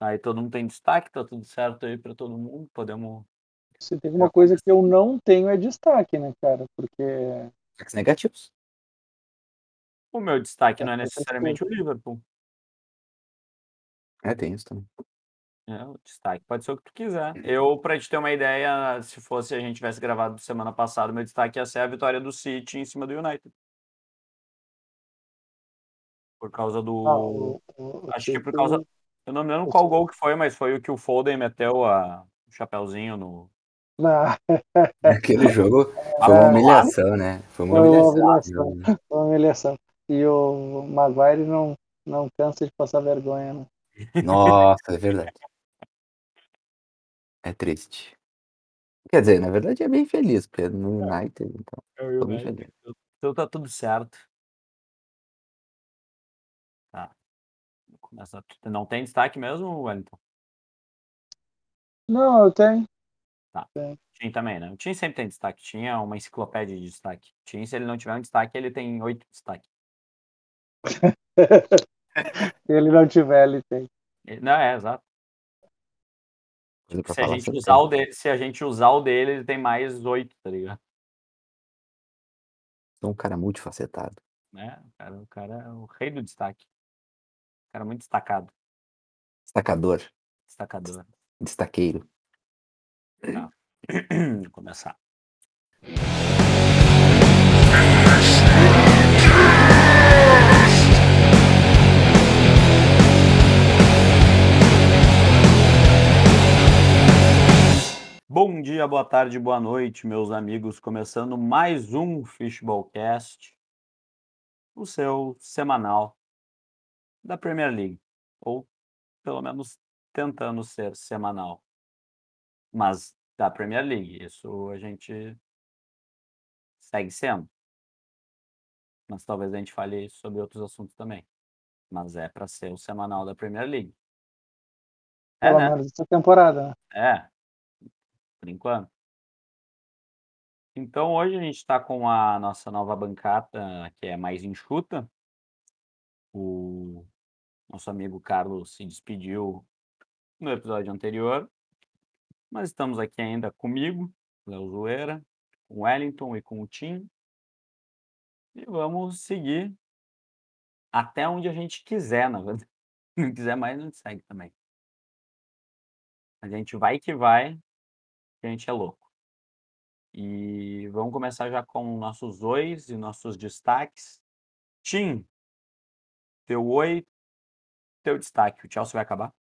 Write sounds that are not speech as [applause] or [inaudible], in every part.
Aí todo mundo tem destaque, tá tudo certo aí pra todo mundo, podemos Se tem alguma coisa que eu não tenho é destaque, né, cara, porque Destaques negativos. O meu destaque não é Essa é necessariamente o. Liverpool. É, tem isso também. É, o destaque pode ser o que tu quiser. Eu, pra te ter uma ideia, se fosse a gente tivesse gravado semana passada, meu destaque ia ser a vitória do City em cima do United. Por causa Ah, do o acho que por causa eu não me lembro qual gol que foi, mas foi o que o Foden meteu a o chapeuzinho no Ah. [laughs] Aquele jogo [laughs] foi uma É. humilhação, né, foi uma Foi uma humilhação humilhação, né. [laughs] foi uma humilhação. E o Maguire não não cansa de passar vergonha, né. Nossa, é verdade. É triste. Quer dizer, na verdade é bem feliz, porque é no. United, então, É então então tá tudo certo. Tu não tem destaque mesmo, Wellington? Não, eu tenho. Tá. Tim também, né. O Tim sempre tem destaque, Tim é uma enciclopédia de destaque. Tim, se ele não tiver um destaque, ele tem 8 destaque. [laughs] Se ele não tiver, ele tem. Não, é, exato. Tipo, pra se a gente usar tem. o dele se a gente usar o dele, ele tem mais 8, tá ligado. Sou um cara multifacetado. Né, o cara o cara é o rei do destaque. Cara muito destacado. Destacador. Destacador. Destaqueiro. Tá. Vou começar. Bom dia, boa tarde, boa noite, meus amigos, começando mais um Fishballcast. O seu semanal da Premier League, ou pelo menos tentando ser semanal. Mas da Premier League, isso a gente segue sendo. Mas talvez a gente fale sobre outros assuntos também. Mas é pra ser o semanal da Premier League. É, Pelo né. menos essa temporada, né. É. Por enquanto. Então hoje a gente tá com a nossa nova bancada, que é mais enxuta. O nosso amigo Carlos se despediu no episódio anterior. Mas estamos aqui ainda comigo, Léo Zoeira, com Wellington e com o Tim. E vamos seguir até onde a gente quiser, na verdade. [laughs] Se não quiser mais, gente segue também. A gente vai que vai, a gente é louco. E vamos começar já com nossos ois e nossos destaques. Tim, teu oi, teu destaque. O Chelsea vai acabar?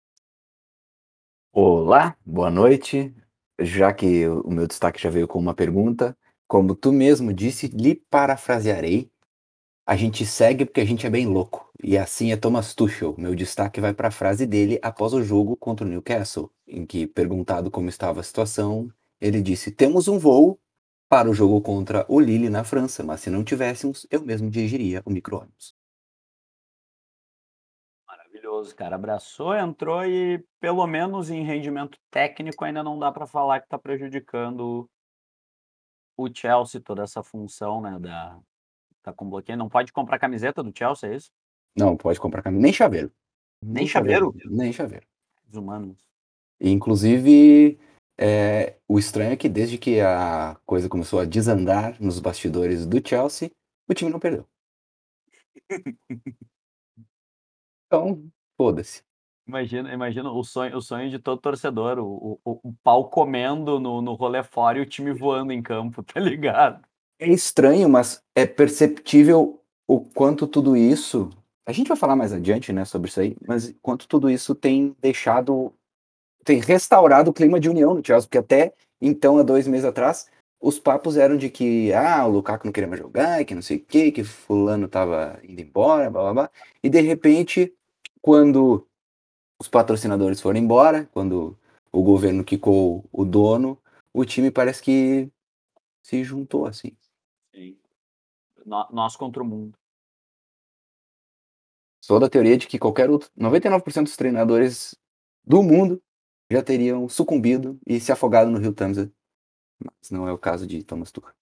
Olá, boa noite. Já que o meu destaque já veio com uma pergunta, como tu mesmo disse, lhe parafrasearei, a gente segue porque a gente é bem louco. E assim é Thomas Tuchel. Meu destaque vai pra frase dele após o jogo contra o Newcastle, em que, perguntado como estava a situação, ele disse: "Temos um voo para o jogo contra o Lille na França, mas se não tivéssemos, eu mesmo dirigiria o micro-ônibus". Maravilhoso, cara. Abraçou, entrou e pelo menos em rendimento técnico ainda não dá pra falar que tá prejudicando o Chelsea, toda essa função, né, da tá com bloqueio. Não pode comprar camiseta do Chelsea, é isso? Não pode comprar cami nem chaveiro. Nem chaveiro? Nem chaveiro. Desumanos. Inclusive, eh, o estranho é que desde que a coisa começou a desandar nos bastidores do Chelsea, o time não perdeu. [laughs] Então, foda-se. Imagina imagina o sonho o sonho de todo torcedor, o o o pau comendo no no rolê fora e o time voando em campo, tá ligado? É estranho, mas é perceptível o quanto tudo isso a gente vai falar mais adiante, né, sobre isso aí, mas quanto tudo isso tem deixado tem restaurado o clima de união no Chelsea, porque até então, há 2 meses atrás, os papos eram de que: "Ah, o Lukaku não queria mais jogar, que não sei o quê, que fulano estava indo embora, blá-blá-blá", e de repente, quando os patrocinadores foram embora, quando o governo quicou o dono, o time parece que se juntou, assim. Sim. nó nós contra o mundo. Sou da teoria de que qualquer outro 99% dos treinadores do mundo já teriam sucumbido e se afogado no rio Tamisa, mas não é o caso de Thomas Tuchel.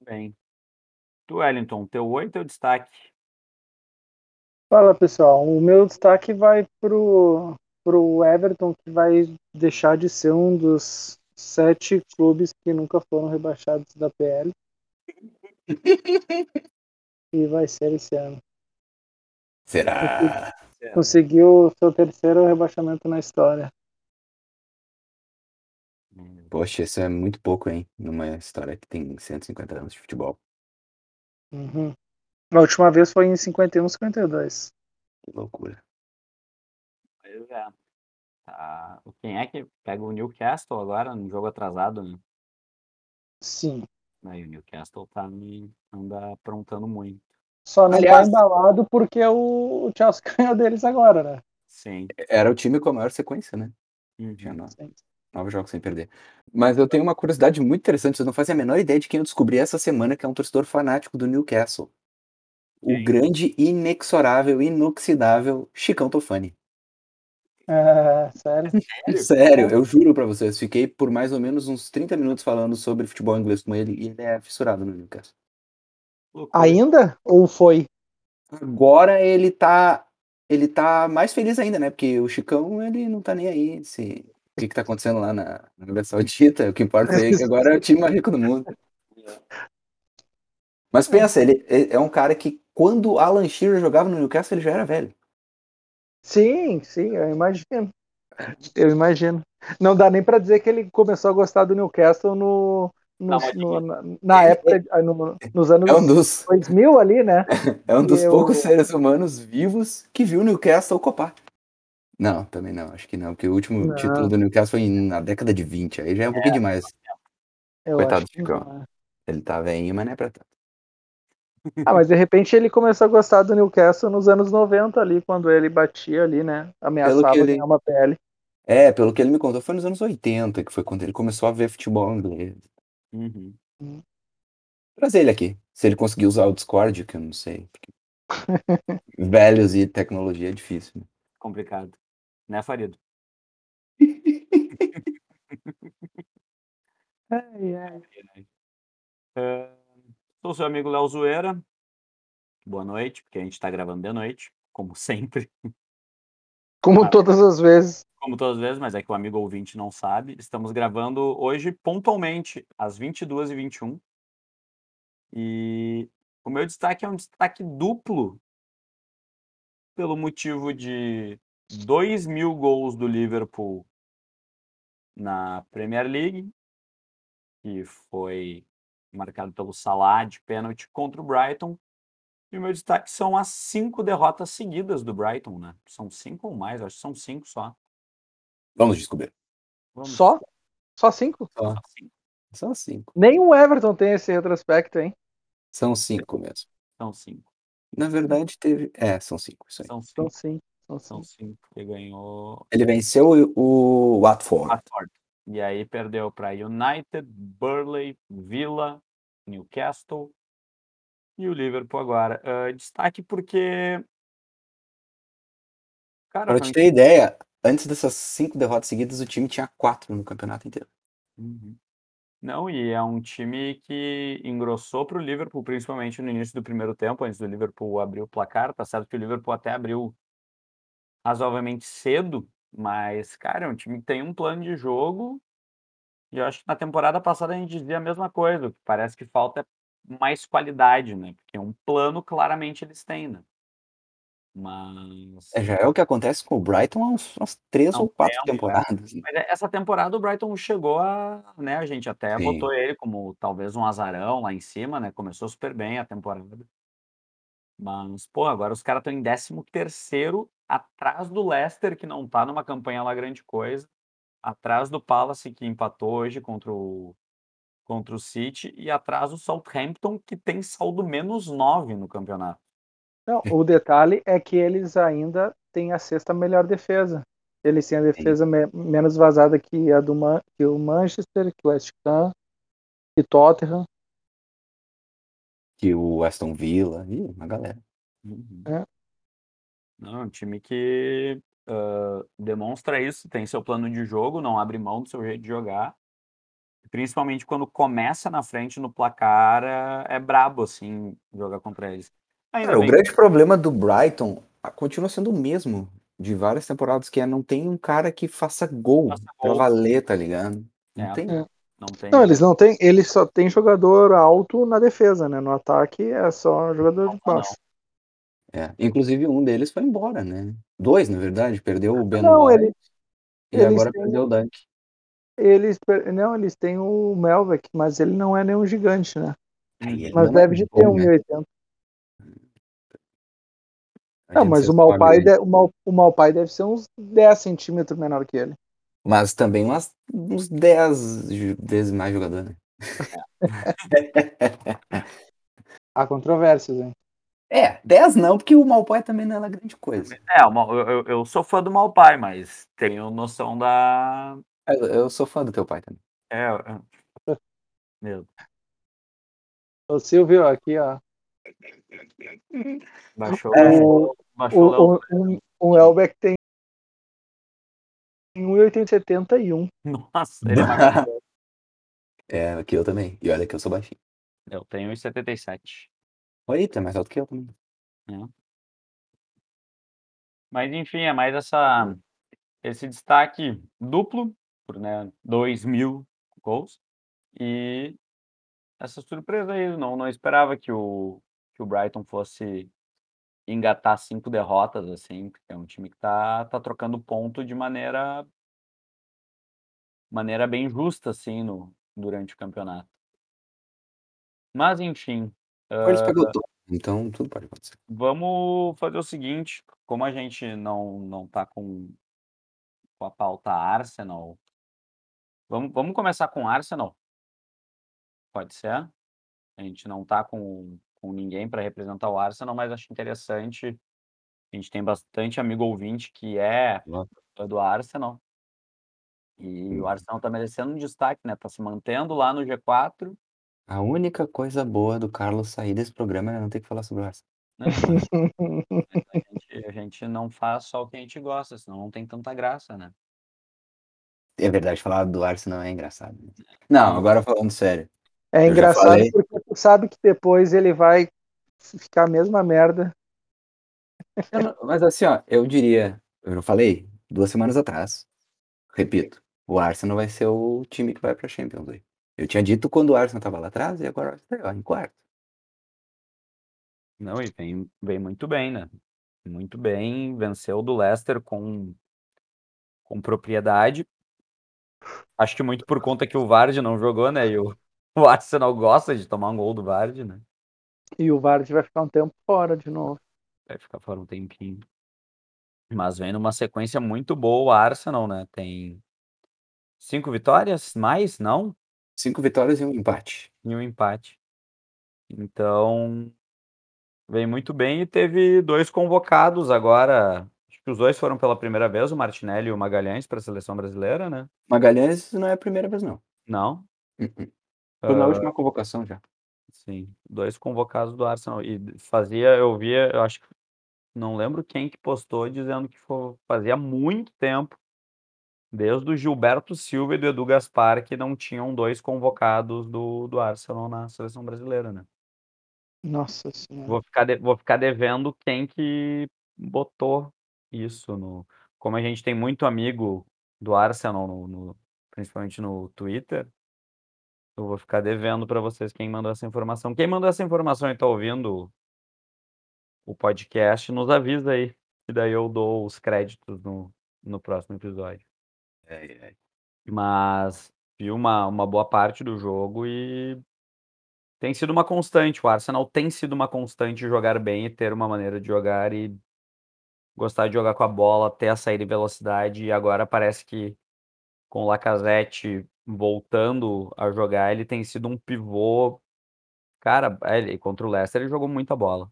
Bem. Tu, Wellington, teu oi, teu destaque? Fala pessoal, o meu destaque vai pro, pro Everton, que vai deixar de ser um dos sete clubes que nunca foram rebaixados da PL. [laughs] e vai ser esse ano. Será? Conseguiu seu terceiro rebaixamento na história. Poxa, isso é muito pouco, hein? Numa história que tem 150 anos de futebol. Uhum. A última vez foi em 51, 52. Que loucura. Pois é. Tá. Quem é que pega o Newcastle agora no jogo atrasado, né? Sim. Aí o Newcastle tá me anda aprontando muito. Só não Aliás- tá embalado porque o, Chelsea [laughs] ganhou deles agora, né? Sim. Era o time com a maior sequência, né? Uhum. Tinha nove, nove jogos sem perder. Mas eu tenho uma curiosidade muito interessante. Vocês não fazem a menor ideia de quem eu descobri essa semana que é um torcedor fanático do Newcastle. O Quem? grande, inexorável, inoxidável Chicão Tofani. É, [laughs] sério. Sério? Eu juro pra vocês. Fiquei por mais ou menos uns 30 minutos falando sobre futebol inglês com ele e ele é fissurado no Newcastle. Ainda? Ou foi? Agora ele tá. Ele tá mais feliz ainda, né? Porque o Chicão, ele não tá nem aí. Se... O que, que tá acontecendo lá na, na Arábia Saudita? O que importa é que agora é o time mais rico do mundo. [laughs] Mas pensa, ele é um cara que quando Alan Shearer jogava no Newcastle, ele já era velho. Sim, sim, eu imagino. Eu imagino. Não dá nem pra dizer que ele começou a gostar do Newcastle no, no- no- na, na época, ah, no- nos anos É um dos, 2000 ali, né? [laughs] é um dos Eu- poucos seres humanos vivos que viu o Newcastle copar. Não, também não, acho que não, porque o último Não. título do Newcastle foi na década de 20, aí já é um pouquinho demais. Coitado do Chicão. é. Ele tá velhinho, mas não é pra tanto. Ah, mas de repente ele começou a gostar do Newcastle nos anos 90 ali, quando ele batia ali, né? Ameaçava ele- ganhar uma PL. É, pelo que ele me contou, foi nos anos 80, que foi quando ele começou a ver futebol inglês. Uhum. Trazer ele aqui. Se ele conseguir usar o Discord, que eu não sei. porque [laughs] Velhos e tecnologia é difícil. né? Complicado. Né, Farido? [laughs] Ai, ai. É, Sou seu amigo Léo Zoeira. Boa noite, porque a gente tá gravando de noite, como sempre. Como Ah. todas as vezes. Como todas as vezes, mas é que o amigo ouvinte não sabe. Estamos gravando hoje pontualmente, às 22h21. E o meu destaque é um destaque duplo, pelo motivo de 2 mil gols do Liverpool na Premier League, que foi marcado pelo Salah de pênalti contra o Brighton. E o meu destaque são as cinco derrotas seguidas do Brighton, né? São cinco ou mais, acho que são cinco só. Vamos descobrir. Vamos- Só? Só cinco? Só. só cinco. São cinco. Nem o Everton tem esse retrospecto, hein? São cinco mesmo. São cinco. Na verdade, teve. É, são cinco. Isso aí. São São cinco. sim. São São sim. cinco. Ele ganhou Ele venceu o, o Watford. Watford. E aí perdeu para United, Burley, Villa, Newcastle e o Liverpool agora. Ah, destaque porque. Foi te ter ideia, antes dessas cinco derrotas seguidas, o time tinha quatro no campeonato inteiro. Uhum. Não, e é um time que engrossou para o Liverpool, principalmente no início do primeiro tempo, antes do Liverpool abrir o placar. Tá certo que o Liverpool até abriu razoavelmente cedo, mas, cara, é um time que tem um plano de jogo. E eu acho que na temporada passada a gente dizia a mesma coisa, o que parece que falta é mais qualidade, né? Porque um plano claramente eles têm, né? Mas. É, já é o que acontece com o Brighton há uns, umas três um ou quatro é. temporadas. né? Mas é- essa temporada o Brighton chegou a, né, a gente até Sim. botou ele como talvez um azarão lá em cima, né? Começou super bem a temporada. Mas, pô, agora os caras estão em 13 terceiro, atrás do Leicester, que não tá numa campanha lá grande coisa, atrás do Palace, que empatou hoje contra o, contra o City, e atrás do Southampton, que tem saldo menos 9 no campeonato. Não, o detalhe é que eles ainda têm a sexta melhor defesa. Eles têm a defesa me- menos vazada que a do Man- que o Manchester, que o West Ham, que Tottenham. Que o Aston Villa, ih, uma galera. Uhum. É. Não, é um time que ah, demonstra isso, tem seu plano de jogo, não abre mão do seu jeito de jogar. Principalmente quando começa na frente no placar, é, é brabo, assim, jogar contra eles. Ainda Cara, o bem grande problema do Brighton continua sendo o mesmo de várias temporadas, que é não tem um cara que faça gol Faça pra gol. valer, tá ligado? Não É. tem. É. Não tem. Não, eles não têm. Eles só tem jogador alto na defesa, né? No ataque é só jogador de Não, baixo. É. Inclusive um deles foi embora, né? Dois, na verdade. Perdeu o Ben Não, ele- e eles agora têm- perdeu o Dunk. Eles per- não, eles têm o Melvek, mas ele não é nenhum gigante, né? Aí ele Mas não é deve de ter bom, né? 1,80. A Não, gente mas o Malpai, né? de- o, Mal, o Malpai deve ser uns 10 centímetros menor que ele. Mas também umas, uns 10 ju- vezes mais jogador, né? [laughs] Há controvérsias, hein? É, 10 não, porque o Malpai também não é grande coisa. É, o eu, eu- eu sou fã do Malpai, mas tenho noção da. Eu, eu sou fã do teu pai também. É. é. [laughs] Meu, O Silvio, aqui, ó. baixou, É. baixou, baixou o O, o, o, o Elbeck tem 1,871. [laughs] Nossa, ele é mais. [laughs] É, aqui eu também. E olha que eu sou baixinho. Eu tenho 1,77. Oi, tu é mais alto que eu também. Mas enfim, é mais essa, esse destaque duplo, por né, 2 mil gols. E essa surpresa aí, não, não esperava que o, que o Brighton fosse engatar cinco derrotas, assim, porque é um time que tá, tá trocando ponto de maneira, maneira bem justa, assim, no, durante o campeonato. Mas enfim, Todo, então tudo pode acontecer. Vamos fazer o seguinte, como a gente não não tá com, com a pauta Arsenal, vamos, vamos começar com Arsenal? Pode ser? A gente não tá com, com ninguém para representar o Arsenal, mas acho interessante. A gente tem bastante amigo ouvinte que é do Arsenal. E o Hum. Arsenal tá merecendo um destaque, né? Tá se mantendo lá no G4. A única coisa boa do Carlos sair desse programa é não ter que falar sobre o Arsenal. né? Mas a, [laughs] gente, a gente não faz só o que a gente gosta, senão não tem tanta graça, né? É verdade, falar do Arsenal é engraçado. né? Não, agora falando sério. É Eu engraçado falei. porque tu sabe que depois ele vai ficar a mesma merda. Não- mas assim, ó, eu diria, eu não falei duas semanas atrás. Repito, o Arsenal vai ser o time que vai pra Champions League. Eu tinha dito quando o Arsenal tava lá atrás e agora estar em quarto. Não, e vem, vem muito bem, né? Muito bem, venceu do Leicester com, com propriedade. Acho que muito por conta que o Vardy não jogou, né? E o, [laughs] o Arsenal gosta de tomar um gol do Vardy, né? E o Vardy vai ficar um tempo fora de novo. Vai ficar fora um tempinho. Mas vem numa sequência muito boa o Arsenal, né? Tem cinco vitórias, mais? Não? Cinco vitórias e um empate. e um empate. Então, vem muito bem e teve dois convocados agora. Acho que os dois foram pela primeira vez, o Martinelli e o Magalhães, para a seleção brasileira, né? Magalhães não é a primeira vez, não. Não? Uh-uh. Foi na Ah, última convocação já. sim, dois convocados do Arsenal. E fazia, eu via, eu acho que não lembro quem que postou dizendo que fo- fazia muito tempo, desde o Gilberto Silva e do Edu Gaspar, que não tinham dois convocados do, do Arsenal na seleção brasileira, né? Nossa senhora. Vou ficar, de- vou ficar devendo quem que botou isso no. Como a gente tem muito amigo do Arsenal, no, no- principalmente no Twitter, eu vou ficar devendo para vocês quem mandou essa informação. Quem mandou essa informação e está ouvindo o podcast, nos avisa aí, e daí eu dou os créditos no, no próximo episódio. É, é. Mas vi uma, uma boa parte do jogo e tem sido uma constante. O Arsenal tem sido uma constante jogar bem e ter uma maneira de jogar e gostar de jogar com a bola, ter a saída e velocidade. E agora parece que com o Lacazette voltando a jogar, ele tem sido um pivô. Cara, ele, contra o Leicester ele jogou muita bola.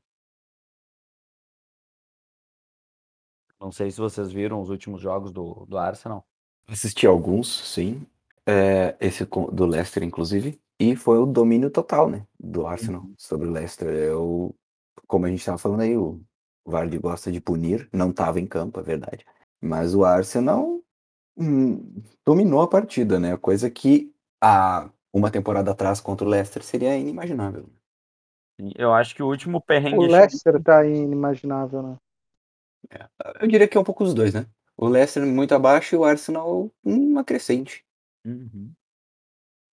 Não sei se vocês viram os últimos jogos do, do Arsenal. Assisti alguns, sim. É, esse co- do Leicester, inclusive. E foi o domínio total, né? Do Arsenal Uhum. sobre o Leicester. Eu, como a gente estava falando aí, o Vardy gosta de punir. Não estava em campo, é verdade. Mas o Arsenal hum, dominou a partida, né? Coisa que há uma temporada atrás contra o Leicester seria inimaginável. Eu acho que o último perrengue O Leicester tá inimaginável, né? É, eu diria que é um pouco os 2, né. O Leicester muito abaixo e o Arsenal uma crescente. Uhum.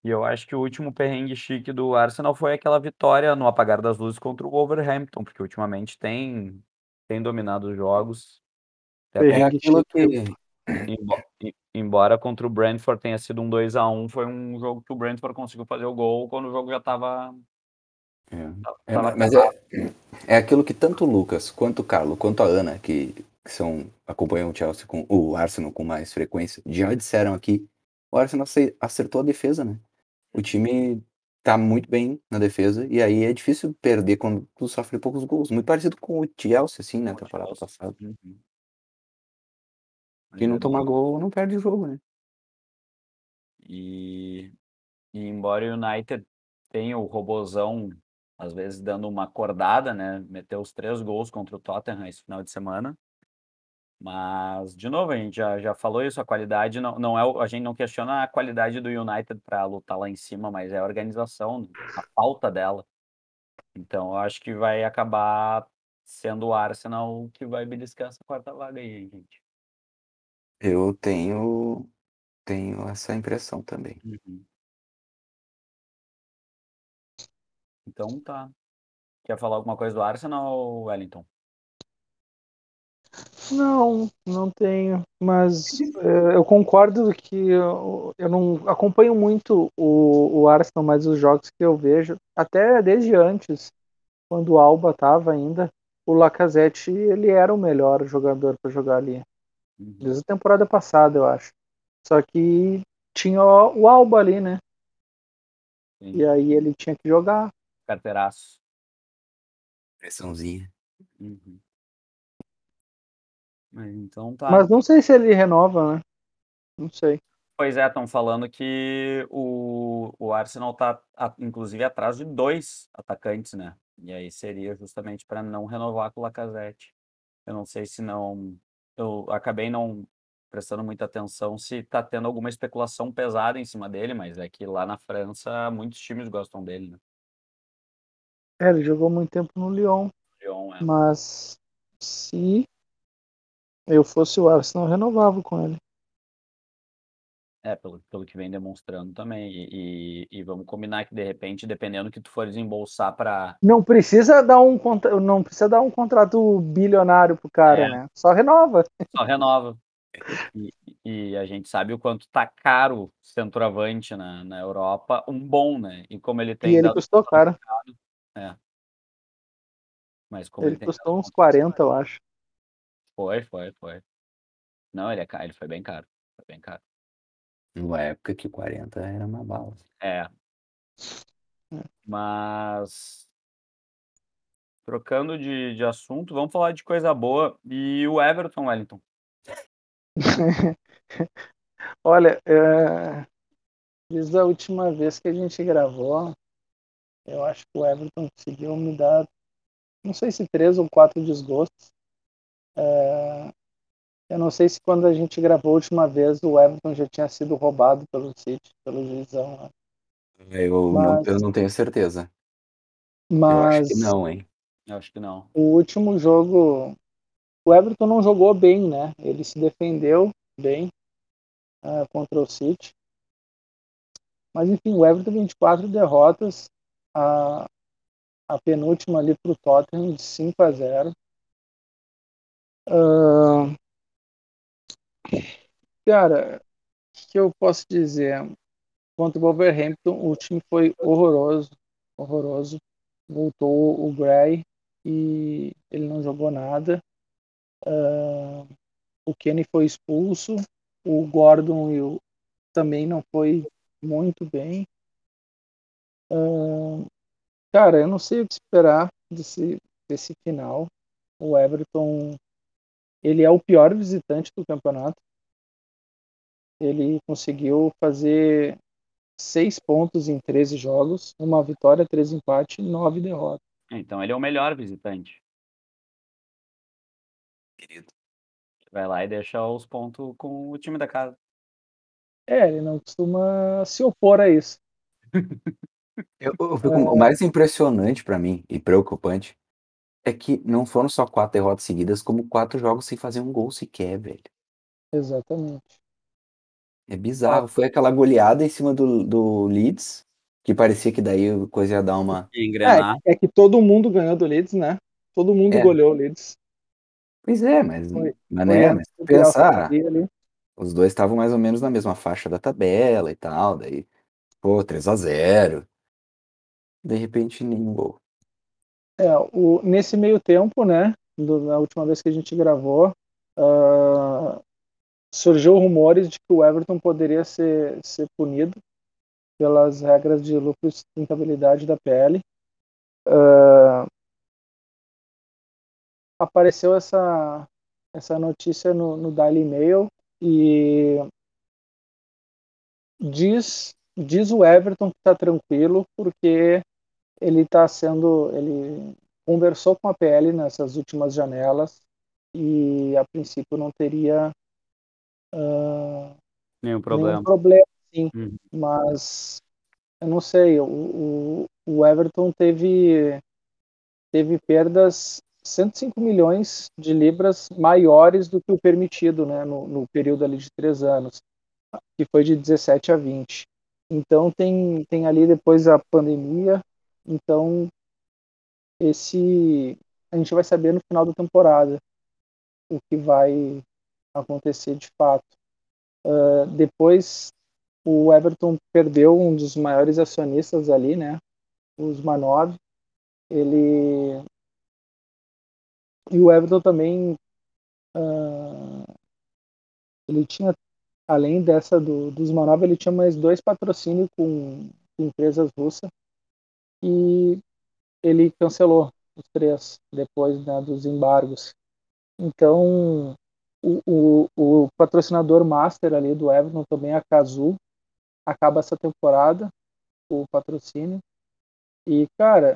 E eu acho que o último perrengue chique do Arsenal foi aquela vitória no apagar das luzes contra o Wolverhampton, porque ultimamente tem tem dominado os jogos. Até É aquilo que embo embora contra o Brentford tenha sido um 2 a 1, foi um jogo que o Brentford conseguiu fazer o gol quando o jogo já estava É. É, mas é é aquilo que tanto o Lucas, quanto o Carlo, quanto a Ana, que que são acompanham o Chelsea com o Arsenal com mais frequência, já disseram aqui, o Arsenal ace acertou a defesa, né. O time tá muito bem na defesa, e aí é difícil perder quando tu sofre poucos gols, muito parecido com o Chelsea, assim, o temporada Chelsea. passada. Uhum. Quem não é toma bem gol não perde o jogo, né. E e embora o United tenha o robozão, às vezes dando uma acordada, né, meteu os 3 gols contra o Tottenham esse final de semana. Mas, de novo, a gente já já falou isso, a qualidade não não é a gente não questiona a qualidade do United pra lutar lá em cima, mas é a organização, a falta dela. Então eu acho que vai acabar sendo o Arsenal que vai beliscar essa 4ª vaga aí, hein, gente. Eu tenho tenho essa impressão também. Uhum. Então tá. Quer falar alguma coisa do Arsenal, Wellington? Não, não tenho, mas, eh, eu concordo que eu eu não acompanho muito o o Arsenal, mas os jogos que eu vejo, até desde antes, quando o Alba estava ainda, o Lacazette ele era o melhor jogador pra jogar ali. Uhum. Desde a temporada passada, eu acho. Só que tinha o o Alba ali, né. Sim. E aí ele tinha que jogar. Carteiraço. Pressãozinha. Uhum. Mas então tá. Mas não sei se ele renova, né. Não sei. Pois é, estão falando que o o Arsenal tá a inclusive atrás de 2 atacantes, né. E aí seria justamente pra não renovar com o Lacazette. Eu não sei se não eu acabei não prestando muita atenção se tá tendo alguma especulação pesada em cima dele, mas é que lá na França muitos times gostam dele, né. É, ele jogou muito tempo no Lyon, Lyon, é. mas se eu fosse o Arsenal, eu renovava com ele. É, pelo pelo que vem demonstrando também. E e e vamos combinar que, de repente, dependendo do que tu for desembolsar pra Não precisa dar um contra não precisa dar um contrato bilionário para o cara, É. né, só renova. Só renova. E e a gente sabe o quanto tá caro centroavante na na Europa, um bom, né. E como ele E tem ele dado custou caro. É. Mas como Ele ele custou uns conta 40, eu acho. Foi, foi, foi. Não, ele é ca ele foi bem caro, foi bem caro. Numa época que 40 era uma bala. É. É. Mas trocando de de assunto, vamos falar de coisa boa. E o Everton, Wellington? [laughs] Olha, eh, desde a última vez que a gente gravou, eu acho que o Everton conseguiu me dar, não sei se 3 ou 4 desgostos. Eh, eu não sei se quando a gente gravou a última vez o Everton já tinha sido roubado pelo City, pelo juizão lá. Eu não Mas eu não tenho certeza. Eu acho que mas não, hein. Eu acho que não. o último jogo, o Everton não jogou bem, né, ele se defendeu bem, hã, contra o City. Mas enfim, o Everton 24 derrotas, a a penúltima ali para o Tottenham de 5-0. Hã Cara, que que eu posso dizer? Contra o Wolverhampton, o time foi horroroso, horroroso. Voltou o Gray e ele não jogou nada. Hã, o Kenny foi expulso, o Gordon e o também não foi muito bem. Hã, cara, eu não sei o que esperar desse desse final. O Everton, ele é o pior visitante do campeonato. Ele conseguiu fazer 6 pontos em 13 jogos, 1 vitória, 3 empate e 9 derrotas. Então ele é o melhor visitante. Querido. Vai lá e deixa os ponto com o time da casa. É, ele não costuma se opor a isso. [laughs] Eu eu fico o É. mais impressionante pra mim e preocupante É que não foram só 4 derrotas seguidas, como 4 jogos sem fazer um gol sequer, velho. Exatamente. É bizarro, foi aquela goleada em cima do do Leeds, que parecia que daí a coisa ia dar uma Ia engrenar. É, é que todo mundo ganhou do Leeds, né? Todo mundo É. goleou o Leeds. Pois é, mas Foi- mas, Foi né, a- mas pensar, ali. os 2 estavam mais ou menos na mesma faixa da tabela e tal, daí, pô, 3x0. De repente nenhum gol. É, o, nesse meio tempo, né, do- na última vez que a gente gravou, ah, surgiu rumores de que o Everton poderia ser, ser punido pelas regras de lucro e sustentabilidade da PL. Ah, apareceu essa, essa notícia no, no Daily Mail e diz, diz o Everton que está tranquilo porque ele está sendo, ele conversou com a PL nessas últimas janelas e a princípio não teria ah, Nenhum nenhum problema. problema, sim, Uhum. mas eu não sei, o, o, o Everton teve teve perdas 105 milhões de libras maiores do que o permitido, né, no, no período ali de três anos, que foi de 17 a 20. Então tem tem ali depois a pandemia, então esse a gente vai saber no final da temporada o que vai acontecer de fato. Uh, depois o Everton perdeu um dos maiores acionistas ali, né? Os Manov. Ele e o Everton também uh, ele tinha além dessa do, dos Manov ele tinha mais dois patrocínios com, com empresas russas e ele cancelou os três depois né, dos embargos. Então o, o, o patrocinador master ali do Everton também a Kazoo acaba essa temporada o patrocínio. E cara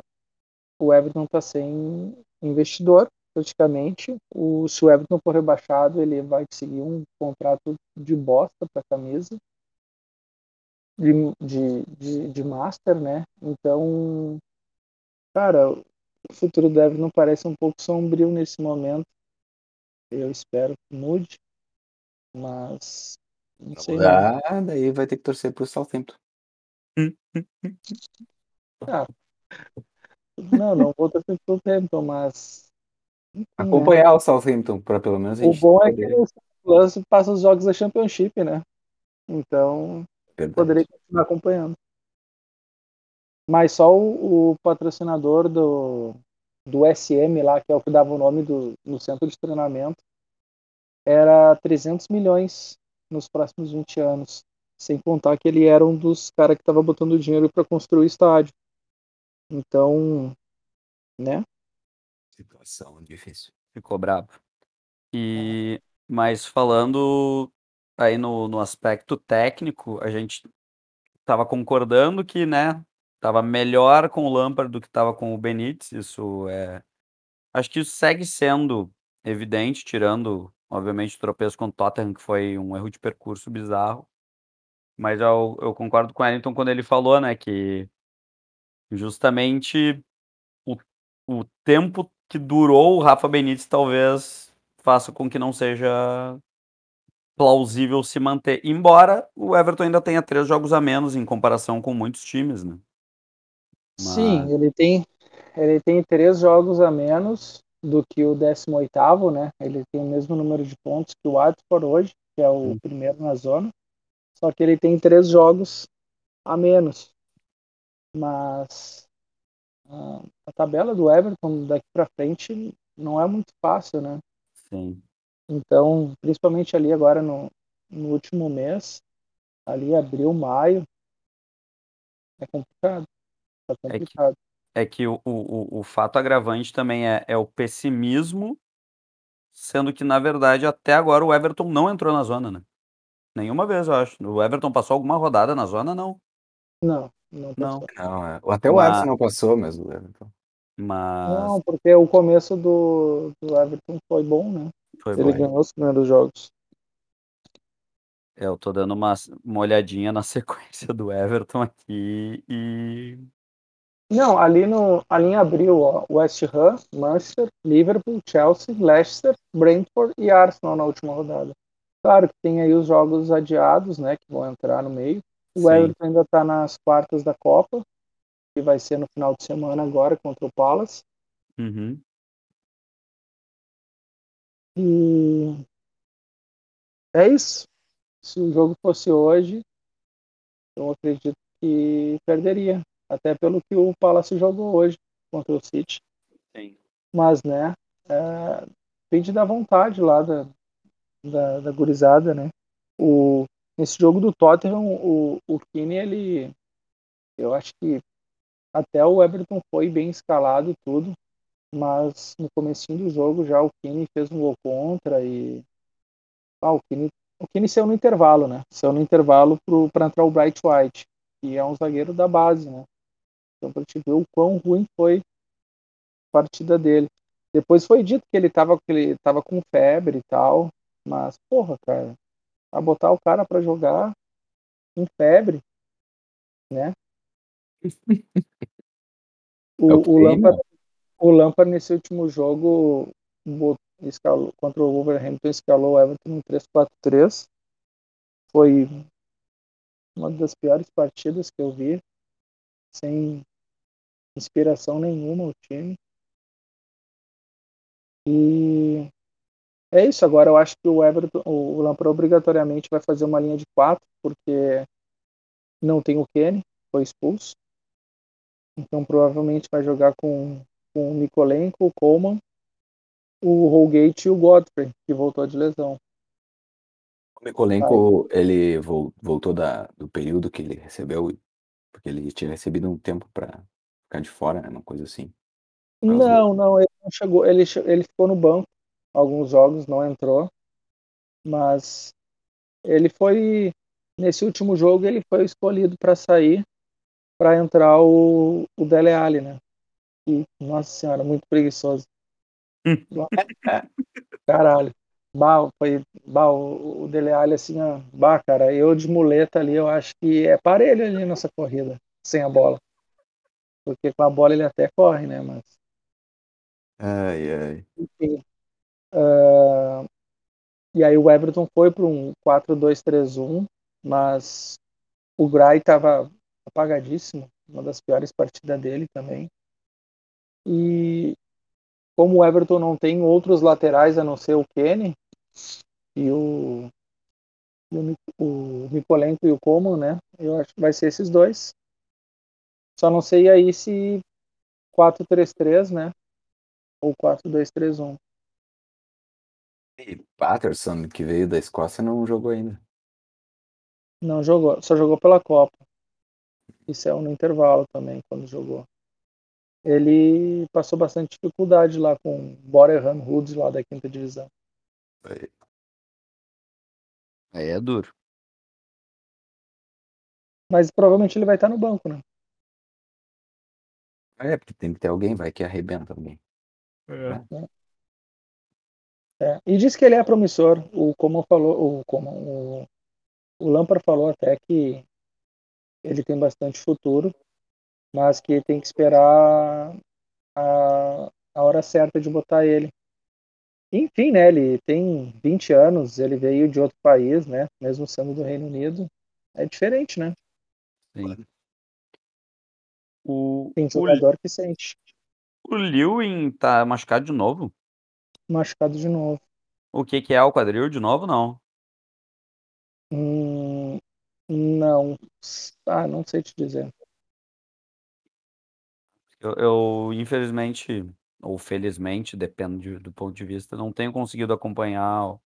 o Everton tá sem investidor praticamente. O se o Everton for rebaixado ele vai conseguir um contrato de bosta para camisa de, de, de, de master né então cara o futuro do Everton parece um pouco sombrio nesse momento eu espero que mude mas não sei não. mudar, daí vai ter que torcer pro Southampton. Não, não vou torcer pro Southampton, mas enfim, né? Acompanhar o Southampton, pra pelo menos a O gente bom é que o Plus passa os jogos da Championship, né? Então verdade. poderia continuar acompanhando. Mas só o, o patrocinador do, do SM lá, que é o que dava o nome do, no centro de treinamento, era 300 milhões nos próximos 20 anos. Sem contar que ele era um dos caras que estava botando dinheiro para construir o estádio. Então, né? Situação difícil. Ficou brabo. E mas falando aí no, no aspecto técnico, a gente tava concordando que, né, tava melhor com o Lampard do que tava com o Benítez, isso é acho que isso segue sendo evidente, tirando, obviamente, o tropeço com o Tottenham, que foi um erro de percurso bizarro. Mas eu eu concordo com o Wellington quando ele falou, né, que justamente o o tempo que durou o Rafa Benítez talvez faça com que não seja plausível se manter, embora o Everton ainda tenha 3 jogos a menos em comparação com muitos times, né. Sim, Mas ele tem ele tem três jogos a menos do que o 18º, né? Ele tem o mesmo número de pontos que o Watford hoje, que é o Hum. primeiro na zona. Só que ele tem três jogos a menos. Mas a, a tabela do Everton daqui para frente não é muito fácil, né? sim. Então, principalmente ali agora no, no último mês, ali abril, maio, é complicado. Tá É que complicado. é que o o o fato agravante também é é o pessimismo, sendo que na verdade até agora o Everton não entrou na zona, né. Nenhuma vez eu acho. O Everton passou alguma rodada na zona? Não. Não, não Não. passou. Não, é. Até o Ma Alisson não passou, mas o Everton. Mas Não, porque o começo do, do Everton foi bom, né? Foi Ele bom. ganhou os primeiros jogos. É, eu tô dando uma uma olhadinha na [laughs] sequência do Everton aqui e Não, ali, no, ali em abril, ó, West Ham, Manchester, Liverpool, Chelsea, Leicester, Brentford e Arsenal na última rodada. Claro que tem aí os jogos adiados, né, que vão entrar no meio. O Sim. Everton ainda está nas quartas da Copa, que vai ser no final de semana agora contra o Palace. Uhum. E é isso. Se o jogo fosse hoje, eu acredito que perderia. Até pelo que o Palace jogou hoje contra o City. Sim. Mas, né, é, depende da vontade lá da, da, da gurizada, né? O, nesse jogo do Tottenham, o, o Kine, ele. Eu acho que até o Everton foi bem escalado tudo, mas no comecinho do jogo já o Kine fez um gol contra e. Ah, o Kine, o Kine saiu no intervalo, né? Saiu no intervalo para entrar o Bright White, que é um zagueiro da base, né? Então, para te ver o quão ruim foi a partida dele. Depois foi dito que ele estava que ele tava com febre e tal, mas, porra, cara, a botar o cara para jogar com febre, né? [laughs] O, É o o, Lampard? O Lampard nesse último jogo escalou, contra o Wolverhampton escalou o Everton em 3-4-3. Foi uma das piores partidas que eu vi, sem inspiração nenhuma o time. E é isso, agora eu acho que o Everton, o Lampard obrigatoriamente vai fazer uma linha de quatro, porque não tem o Kenny, foi expulso. Então provavelmente vai jogar com, com o Mikolenko, o Coleman, o Holgate e o Godfrey, que voltou de lesão. O Mikolenko, ele vol- voltou da, do período que ele recebeu, porque ele tinha recebido um tempo para ficar de fora, né? Uma coisa assim. do- Não, não, ele não chegou, ele, ele ficou no banco alguns jogos, não entrou, mas ele foi nesse último jogo ele foi escolhido para sair para entrar o, o Dele Alli, né? Nossa senhora, muito preguiçoso. [laughs] Caralho. Bah, foi, bah, o, o Dele Alli, assim, ó, bah, cara, eu de muleta ali, eu acho que é parelho ali nessa corrida, sem a bola. Porque com a bola ele até corre, né? Mas, Ai, ai. enfim. Ah, e aí o Everton foi para um 4-2-3-1, mas o Gray estava apagadíssimo, uma das piores partidas dele também. E como o Everton não tem outros laterais a não ser o Kenny e o, e o, o Mikolenko e o Coman, né? Eu acho que vai ser esses dois. Só não sei aí se 4-3-3, né? Ou 4-2-3-1. E Patterson, que veio da Escócia, não jogou ainda. Não jogou, só jogou pela Copa. Isso é no intervalo também, quando jogou. Ele passou bastante dificuldade lá com o Boreham Woods lá da quinta divisão. Aí, Aí é duro. Mas provavelmente ele vai estar no banco, né? É, porque tem que ter alguém, vai que arrebenta alguém. É, e diz que ele é promissor. O como falou, o como o, o Lampard falou até que ele tem bastante futuro, mas que tem que esperar a, a hora certa de botar ele. Enfim, né? Ele tem 20 anos, ele veio de outro país, né? Mesmo sendo do Reino Unido, é diferente, né? Sim. O, Tem o, jogador que sente o Lewin tá machucado de novo? machucado de novo. O que que é o quadril de novo, não? Hum, não, ah, não sei te dizer. Eu, eu, infelizmente, ou felizmente, depende de- do ponto de vista, não tenho conseguido acompanhar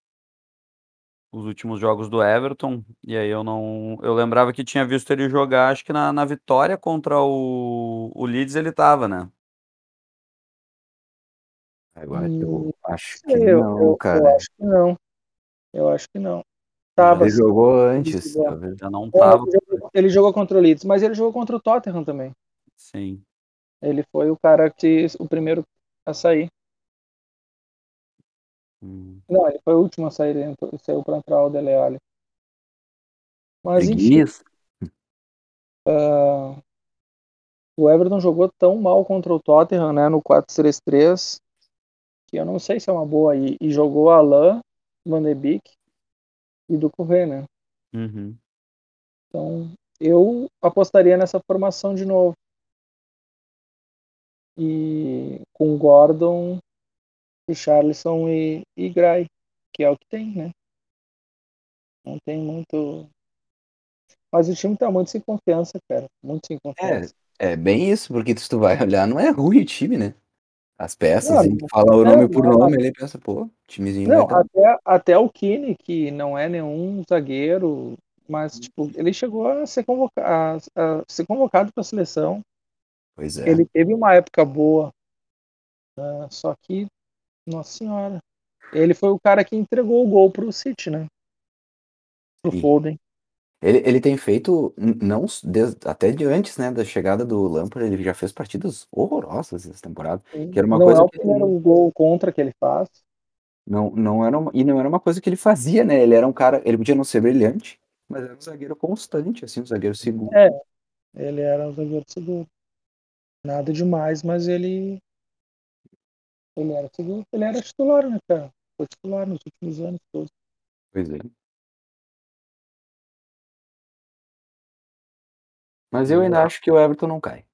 os últimos jogos do Everton. E aí eu não. Eu lembrava que tinha visto ele jogar, acho que na, na vitória contra o, o Leeds ele tava, né? Agora eu acho que Eu, não, eu, eu cara. acho que não. Eu acho que não. Tava, Ele sim. jogou antes, jogou. talvez. Já não É, tava. ele, jogou, ele jogou contra o Leeds, mas ele jogou contra o Tottenham também. Sim. Ele foi o cara que o primeiro a sair. Hum. Não, ele foi o último a sair, ele saiu para entrar o Dele Alli. Mas enfim, Preguiça. [laughs] ah, O Everton jogou tão mal contra o Tottenham, né, no 4-3-3, que eu não sei se é uma boa. E, e jogou Alain, Van de Beek e Ducouré, né? Uhum. Então, eu apostaria nessa formação de novo. E com Gordon, Richarlison e, e Gray, que é o que tem, né? Não tem muito. Mas o time tá muito sem confiança, cara. Muito sem É, confiança. é bem isso, porque se tu vai olhar, não é ruim o time, né? As peças, Não, assim, tu fala o é, nome por não, nome, ele pensa, pô, timezinho Não, até, até o Kine, que não é nenhum zagueiro, mas tipo, ele chegou a ser, convoca a, a ser convocado para a seleção. Pois é. Ele teve uma época boa, né, só que, nossa senhora, ele foi o cara que entregou o gol pro City, né? Pro Sim. Foden. Ele, ele tem feito, não s- des- até de antes, né, da chegada do Lampard, ele já fez partidas horrorosas essa temporada. Que era uma não coisa é o ele primeiro gol contra que ele faz. não, não era uma, e não era uma coisa que ele fazia, né? Ele era um cara, ele podia não ser brilhante, mas era um zagueiro constante, assim, um zagueiro seguro. É, ele era um zagueiro seguro. Nada demais, mas ele. Ele era. Ele era titular, né, cara? Foi titular nos últimos anos todos. Pois é. Mas eu ainda acho que o Everton não cai.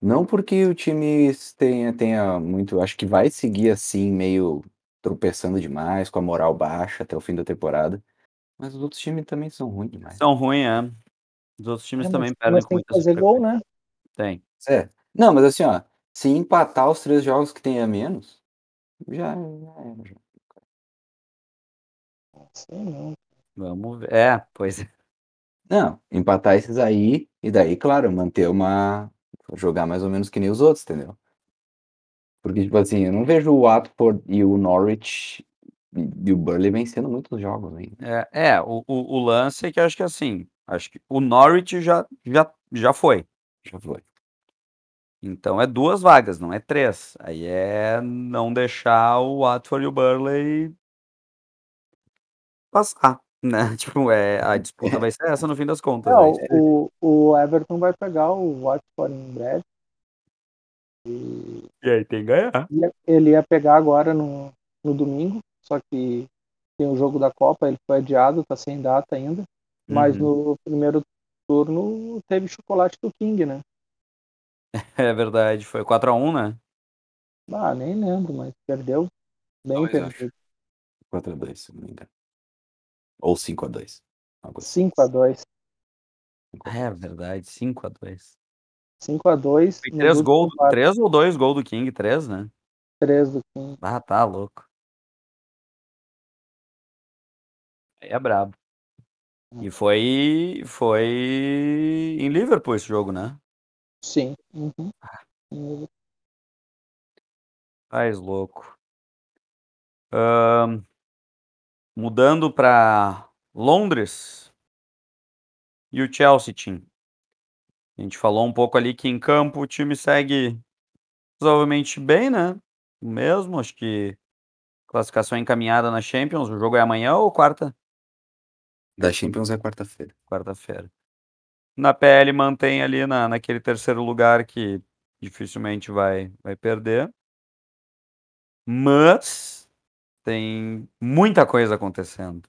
Não porque o time tenha, tenha muito. Acho que vai seguir assim, meio tropeçando demais, com a moral baixa até o fim da temporada. Mas os outros times também são ruins demais. São ruins, é. Os outros times É, também mas, perdem mas com tem que muita fazer gol, né? Tem. É. Não, mas assim, ó. Se empatar os três jogos que tem a menos, já, já era. já. Sei não. Vamos ver. É, pois é. Não, empatar esses aí, e daí, claro, manter uma. Jogar mais ou menos que nem os outros, entendeu? Porque, tipo assim, eu não vejo o Watford e o Norwich e o Burnley vencendo muitos jogos ainda. É, é o, o, o lance é que acho que assim, acho que o Norwich já, já, já foi. Já foi. Então é duas vagas, não é três. Aí é não deixar o Watford e o Burley passar, né? [laughs] Tipo, é, a disputa vai ser essa no fim das contas. É, é o, isso. o, o Everton vai pegar o Watford em breve. E E aí tem que ganhar. ia- ele ia pegar agora no, no domingo, só que tem o jogo da Copa, ele foi adiado, tá sem data ainda. Mas Uhum. no primeiro turno teve chocolate do King, né? [laughs] É verdade, foi 4x1, né? Ah, nem lembro, mas perdeu. Bem Dois, eu perdido. 4x2, se não me engano. Ou 5x2. Algo assim. 5x2. É verdade, 5x2. 5x2. Foi três gols, três ou dois gols do King? Três, né? 3 do King. Ah, tá louco. Aí é brabo. E foi, foi em Liverpool esse jogo, né? Sim. Uhum. Faz louco. Ahn, mudando para Londres e o Chelsea team. A gente falou um pouco ali que em campo o time segue razoavelmente bem, né? O mesmo, acho que classificação encaminhada na Champions. O jogo é amanhã ou quarta? Da Champions é quarta-feira. Quarta-feira. Na PL mantém ali na, naquele terceiro lugar que dificilmente vai, vai perder. Mas tem muita coisa acontecendo.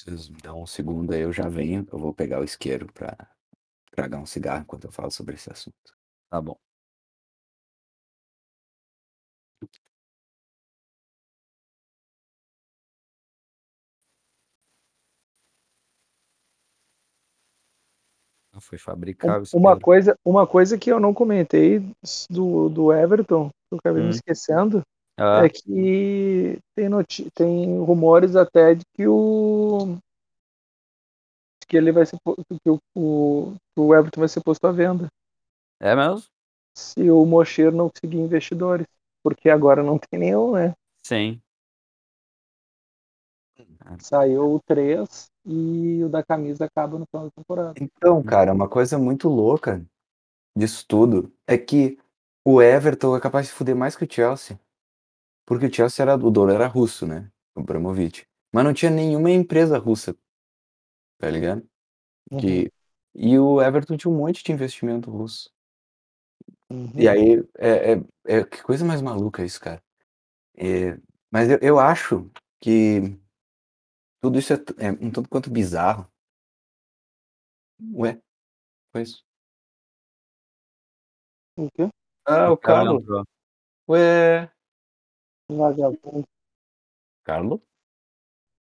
Vocês me dão um segundo aí, eu já venho. Eu vou pegar o isqueiro pra tragar um cigarro enquanto eu falo sobre esse assunto. Tá bom. Foi fabricar o Uma coisa, uma coisa que eu não comentei do, do Everton, que eu acabei me Hum. esquecendo, Ah, é que tem, tem rumores até de que o que ele vai ser que o, o, o Everton vai ser posto à venda é mesmo? se o Mocher não conseguir investidores, porque agora não tem nenhum, né? Sim. Saiu o 3 e o da camisa acaba no final da temporada. Então, cara, uma coisa muito louca disso tudo é que o Everton é capaz de fuder mais que o Chelsea. Porque o Chelsea era, o dono era russo, né? O Abramovich. Mas não tinha nenhuma empresa russa. Tá ligado? Uhum. Que, e o Everton tinha um monte de investimento russo. Uhum. E aí, é é é que coisa mais maluca isso, cara. Eh, mas eu eu acho que tudo isso é é um tanto quanto bizarro. Ué, foi isso. O quê? Ah, O o Carlo Carlo. entrou. Ué. Vagabundo. Carlo?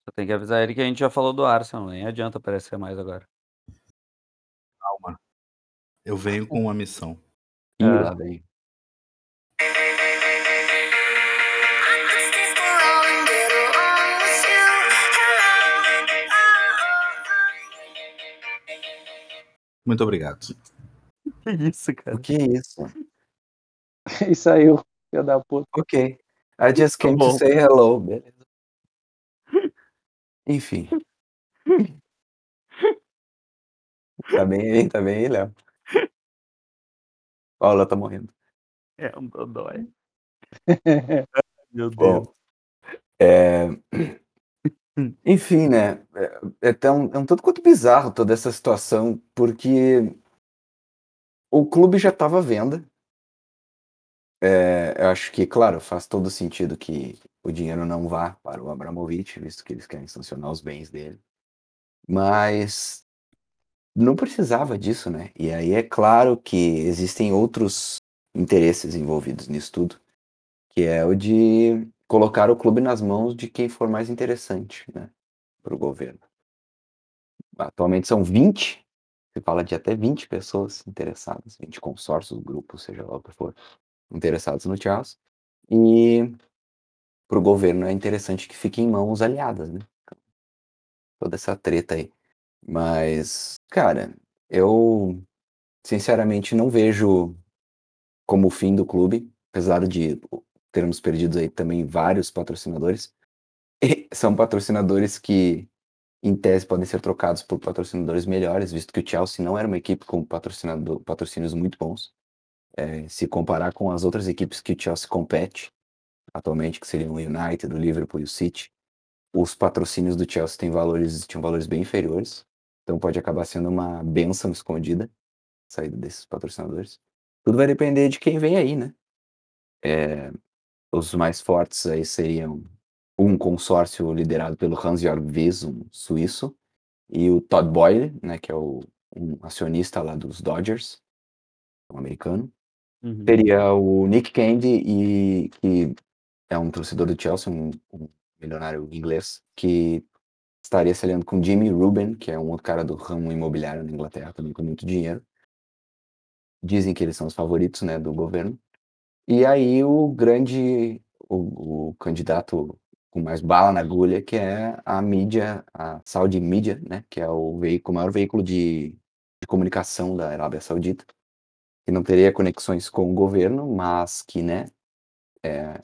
Só tem que avisar ele que a gente já falou do Arsenal, nem adianta aparecer mais agora. Calma. Eu venho com uma missão. Ih, É. lá vem. Muito obrigado. Que [laughs] isso, O cara? que é isso? [laughs] E saiu, filho da puta. Ok. I just Tá came to say hello, beleza. [laughs] Enfim. Tá bem aí, tá bem aí, Léo? Paula tá morrendo. É um dodói. Meu Deus. Bom, enfim, né, é é tão é um tanto quanto bizarro toda essa situação, porque o clube já estava à venda. Eh, eu acho que, claro, faz todo sentido que o dinheiro não vá para o Abramovich, visto que eles querem sancionar os bens dele. Mas não precisava disso, né. E aí é claro que existem outros interesses envolvidos nisso tudo, que é o de colocar o clube nas mãos de quem for mais interessante, né, para o governo. Atualmente são 20, se fala de até 20 pessoas interessadas, 20 consórcios, grupos, seja lá o que for, interessados no Chelsea. E para o governo é interessante que fique em mãos aliadas, né. Toda essa treta aí. Mas, cara, eu sinceramente não vejo como o fim do clube, apesar de termos perdido aí também vários patrocinadores. E são patrocinadores que, em tese, podem ser trocados por patrocinadores melhores, visto que o Chelsea não era uma equipe com patrocinado patrocínios muito bons. Eh, se comparar com as outras equipes que o Chelsea compete atualmente, que seriam o United, o Liverpool e o City, os patrocínios do Chelsea têm valores tinham valores bem inferiores, então pode acabar sendo uma bênção escondida, saída desses patrocinadores. Tudo vai depender de quem vem aí, né. Eh, os mais fortes aí seriam um consórcio liderado pelo Hans-Jörg Wyss, um suíço, e o Todd Boehly, né, que é o um acionista lá dos Dodgers, um americano. Uhum. Teria o Nick Candy e que é um torcedor do Chelsea, um um milionário inglês, que estaria se aliando com Jimmy Rubin, que é um outro cara do ramo imobiliário na Inglaterra, também com muito dinheiro. Dizem que eles são os favoritos, né, do governo. E aí o grande o o candidato com mais bala na agulha, que é a mídia, a Saudi Media, né, que é o veículo o maior veículo de de comunicação da Arábia Saudita, que não teria conexões com o governo, mas que, né, é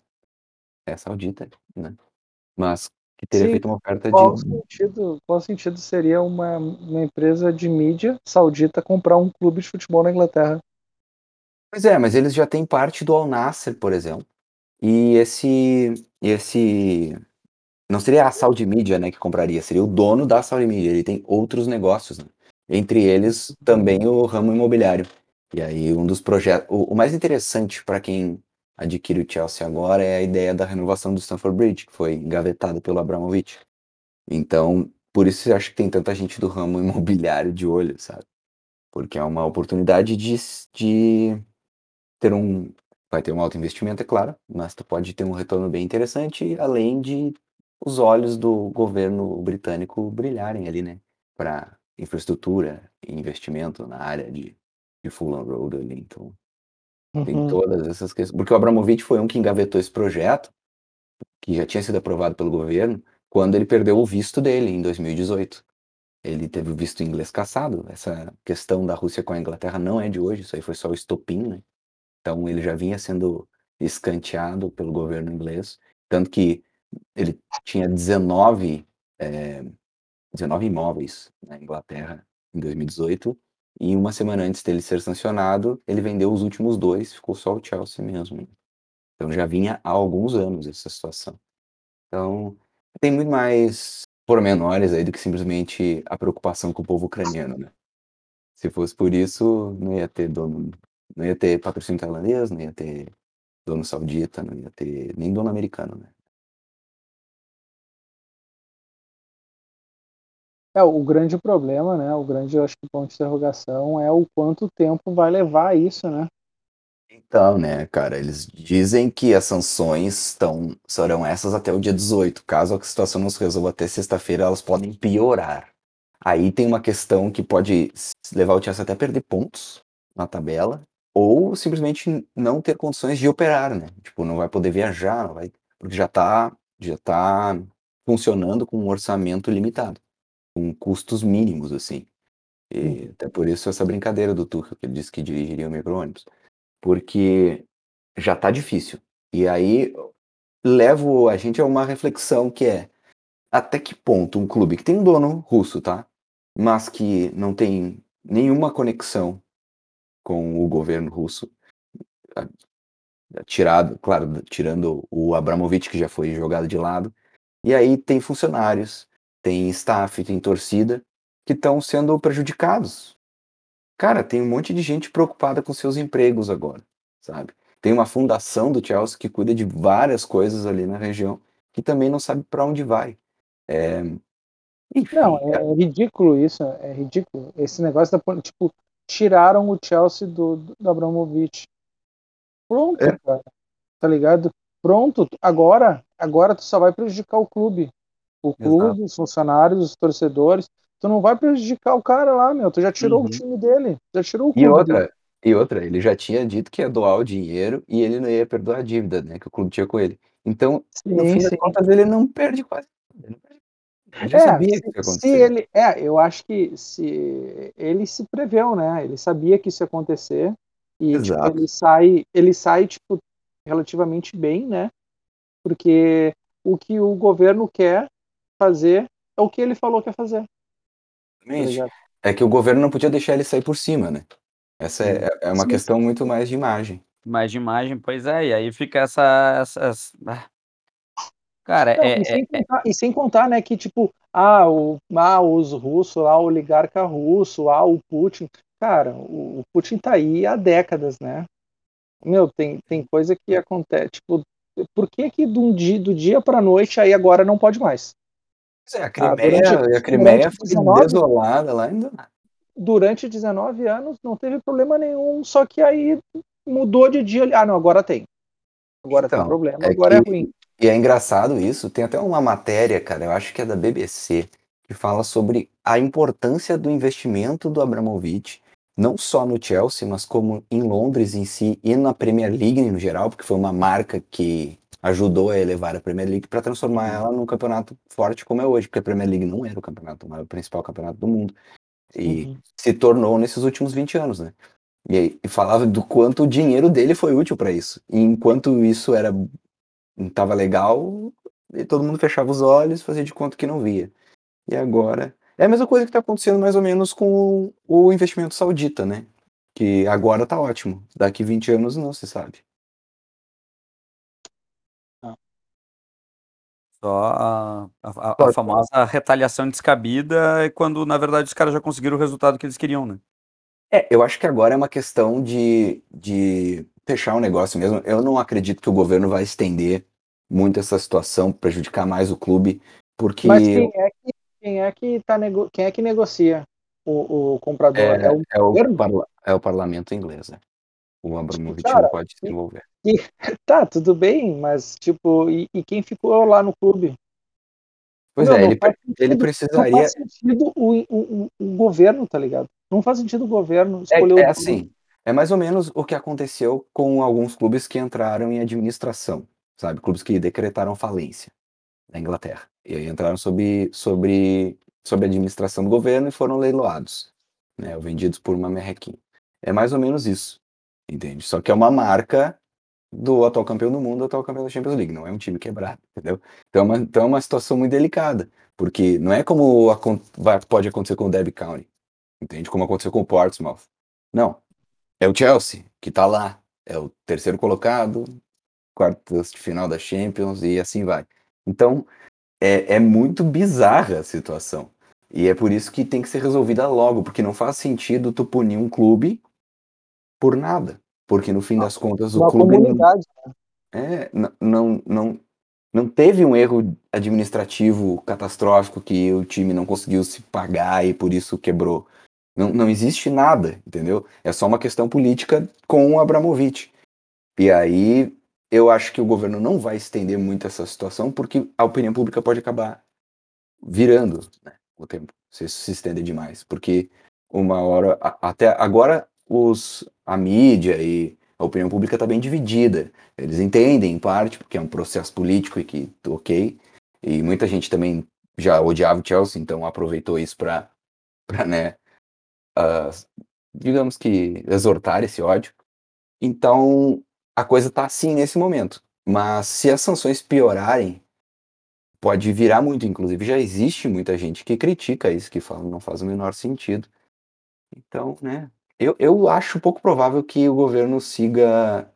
é saudita, né, mas que teria Sim, feito uma oferta qual de sentido qual sentido seria uma uma empresa de mídia saudita comprar um clube de futebol na Inglaterra? Pois é, mas eles já têm parte do Al Nassr, por exemplo. E esse esse não seria a Saudi Media, né, que compraria, seria o dono da Saudi Media, ele tem outros negócios, né, entre eles também o ramo imobiliário. E aí um dos projetos o o mais interessante para quem adquire o Chelsea agora é a ideia da renovação do Stamford Bridge, que foi engavetado pelo Abramovich. Então, por isso eu acho que tem tanta gente do ramo [laughs] imobiliário de olho, sabe. Porque é uma oportunidade de de ter um vai ter um alto investimento, é claro, mas tu pode ter um retorno bem interessante, além de os olhos do governo britânico brilharem ali, né, pra infraestrutura e investimento na área de de Fulham Road ali, então tem Uhum. todas essas ques porque o Abramovich foi um que engavetou esse projeto, que já tinha sido aprovado pelo governo, quando ele perdeu o visto dele em 2018. Ele teve o visto inglês cassado, essa questão da Rússia com a Inglaterra não é de hoje, isso aí foi só o estopim, né. Então ele já vinha sendo escanteado pelo governo inglês, tanto que ele tinha 19, eh, 19 imóveis na Inglaterra em 2018, e uma semana antes dele ser sancionado, ele vendeu os últimos 2, ficou só o Chelsea mesmo. Então já vinha há alguns anos essa situação. Então, tem muito mais pormenores aí do que simplesmente a preocupação com o povo ucraniano, né. Se fosse por isso, não ia ter dono Não ia ter patrocínio tailandês, não ia ter dono saudita, não ia ter nem dono americano, né? É, o grande problema, né? O grande, eu acho que ponto de interrogação é o quanto tempo vai levar isso, né? Então, né, cara, eles dizem que as sanções estão, serão essas até o dia 18. Caso a situação não se resolva até sexta-feira, elas podem piorar. Aí tem uma questão que pode levar o Chelsea até a perder pontos na tabela, ou simplesmente não ter condições de operar, né? Tipo, não vai poder viajar, não vai, porque já tá, já tá funcionando com um orçamento limitado, com custos mínimos, assim. E até por isso essa brincadeira do Tuchel, que ele disse que dirigiria o micro-ônibus. Porque já tá difícil. E aí levo a gente a uma reflexão que é até que ponto um clube que tem um dono russo, tá? Mas que não tem nenhuma conexão com o governo russo, tirado, claro, tirando o Abramovich que já foi jogado de lado. E aí tem funcionários, tem staff, tem torcida que estão sendo prejudicados. Cara, tem um monte de gente preocupada com seus empregos agora, sabe? Tem uma fundação do Chelsea que cuida de várias coisas ali na região que também não sabe para onde vai. É... Enfim, Não, é, é ridículo isso, é ridículo. Esse negócio da tipo, tiraram o Chelsea do, do Abramovich. Pronto, É. cara. Tá ligado? Pronto, agora, agora tu só vai prejudicar o clube. O clube, os funcionários, os torcedores. Tu não vai prejudicar o cara lá, meu. Tu já tirou Uhum. o time dele. Já tirou o E clube dele. outra, e outra, ele já tinha dito que ia doar o dinheiro e ele não ia perdoar a dívida, né, que o clube tinha com ele. Então, no Sim, fim das sim. contas, ele não perde quase. Ele, não perde- ele já É, sabia se, que ia se acontecer. ele. É, eu acho que se ele se preveu, né? Ele sabia que isso ia acontecer. E tipo, ele sai, ele sai, tipo, relativamente bem, né? Porque o que o governo quer fazer é o que ele falou que ia fazer. Tá Exatamente. É que o governo não podia deixar ele sair por cima, né? Essa Sim. é, é uma Sim, questão muito mais de imagem. Mais de imagem, pois é, e aí fica essa. essa- essa- ah. Cara, Não, é, e, é- sem contar, e sem contar, né, que tipo, ah, o, ah, os russos lá, o oligarca russo, ah, o Putin. Cara, o, o Putin tá aí há décadas, né? Meu, tem, tem coisa que acontece, tipo, por que que do dia, do dia pra noite aí agora não pode mais? Pois é, a Ah, Crimeia, durante- a Crimeia foi 19 desolada lá ainda. Durante 19 anos não teve problema nenhum, só que aí mudou de dia. Ah, não, agora tem. Agora tem Então, problema, é agora é que- ruim. E é engraçado isso, tem até uma matéria, cara, eu acho que é da BBC, que fala sobre a importância do investimento do Abramovich, não só no Chelsea, mas como em Londres em si e na Premier League no geral, porque foi uma marca que ajudou a elevar a Premier League para transformar ela num campeonato forte como é hoje, porque a Premier League não era o campeonato, era o principal campeonato do mundo. E Uhum. se tornou nesses últimos 20 anos, né? E, aí- e falava do quanto o dinheiro dele foi útil para isso. E enquanto isso era não tava legal, e todo mundo fechava os olhos, fazia de conta que não via. E agora é a mesma coisa que está acontecendo mais ou menos com o, investimento saudita, né? Que agora tá ótimo. Daqui 20 anos não se sabe. só a, a- a- famosa retaliação descabida é quando, na verdade, os caras já conseguiram o resultado que eles queriam, né? É, eu acho que agora é uma questão de, de fechar o negócio mesmo. Eu não acredito que o governo vai estender muito essa situação, prejudicar mais o clube, porque Mas quem é que, quem é que, tá nego... quem é que negocia o, o comprador? é, É o é o, parla- é o parlamento inglês, né? O Abramovich cara, não pode se e- envolver. [laughs] Tá, tudo bem, mas tipo, e, e quem ficou lá no clube? Pois Meu, é, não ele, faz ele sentido- Não precisaria. faz sentido o, o, o, o governo, tá ligado? Não faz sentido o governo É, escolher o é dono. assim, é mais ou menos o que aconteceu com alguns clubes que entraram em administração, sabe? Clubes que decretaram falência na Inglaterra. E aí entraram sob, sobre, sob a administração do governo e foram leiloados, né? Ou vendidos por uma merrequinha. É mais ou menos isso, entende? Só que é uma marca do atual campeão do mundo, atual campeão da Champions League, não é um time quebrado, entendeu? Então é uma, então é uma situação muito delicada, porque não é como vai- pode acontecer com o Derby County, entende? Como aconteceu com o Portsmouth. Não. É o Chelsea que tá lá. É o terceiro colocado, quartas de final da Champions e assim vai. Então, é, é muito bizarra a situação. E é por isso que tem que ser resolvida logo, porque não faz sentido tu punir um clube por nada, porque no fim das contas o clube não comunidade, né. é, não não não não teve um erro administrativo catastrófico que o time não conseguiu se pagar e por isso quebrou. Não não existe nada, entendeu? É só uma questão política com o Abramovich. E aí, eu acho que o governo não vai estender muito essa situação, porque a opinião pública pode acabar virando, né, o tempo, se isso se estender demais, porque uma hora a até agora os a mídia e a opinião pública está bem dividida. Eles entendem em parte, porque é um processo político e que ok, e muita gente também já odiava o Chelsea, então aproveitou isso para né, hã, digamos que exortar esse ódio. Então, a coisa tá assim nesse momento, mas se as sanções piorarem, pode virar muito, inclusive já existe muita gente que critica isso, que fala: "Não faz o menor sentido". Então, né, eu eu acho pouco provável que o governo siga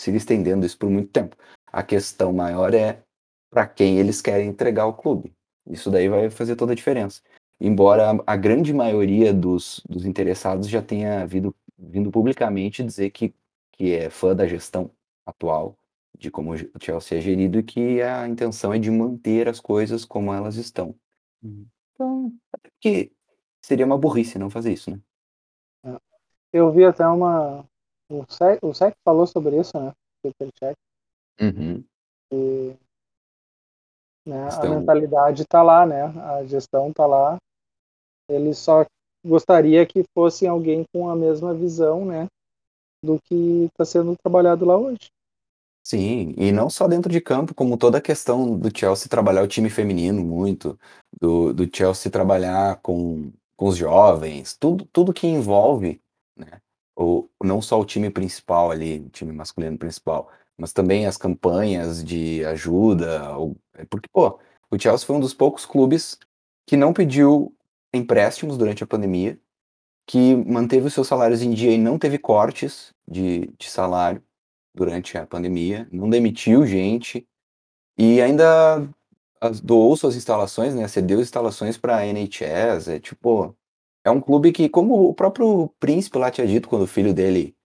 siga estendendo isso por muito tempo. A questão maior é para quem eles querem entregar o clube. Isso daí vai fazer toda a diferença. Embora a a grande maioria dos dos interessados já tenha vindo vindo publicamente dizer que que é fã da gestão atual, de como o Chelsea é gerido e que a intenção é de manter as coisas como elas estão. Uhum. Então, até que seria uma burrice não fazer isso, né. É. Eu vi até uma o Cé o Cech falou sobre isso, né, Petr Cech. Uhum. E né, a Estão mentalidade tá lá, né, a gestão tá lá. Ele só gostaria que fosse alguém com a mesma visão, né, do que tá sendo trabalhado lá hoje. Sim, e não só dentro de campo, como toda a questão do Chelsea trabalhar o time feminino muito, do do Chelsea trabalhar com com os jovens, tudo tudo que envolve, né, o não só o time principal ali, o time masculino principal, mas também as campanhas de ajuda, o porque, pô, o Chelsea foi um dos poucos clubes que não pediu empréstimos durante a pandemia, que manteve os seus salários em dia e não teve cortes de de salário durante a pandemia, não demitiu gente, e ainda doou suas instalações, né, cedeu instalações pra NHS, é tipo, é um clube que como o próprio príncipe lá tinha dito quando o filho dele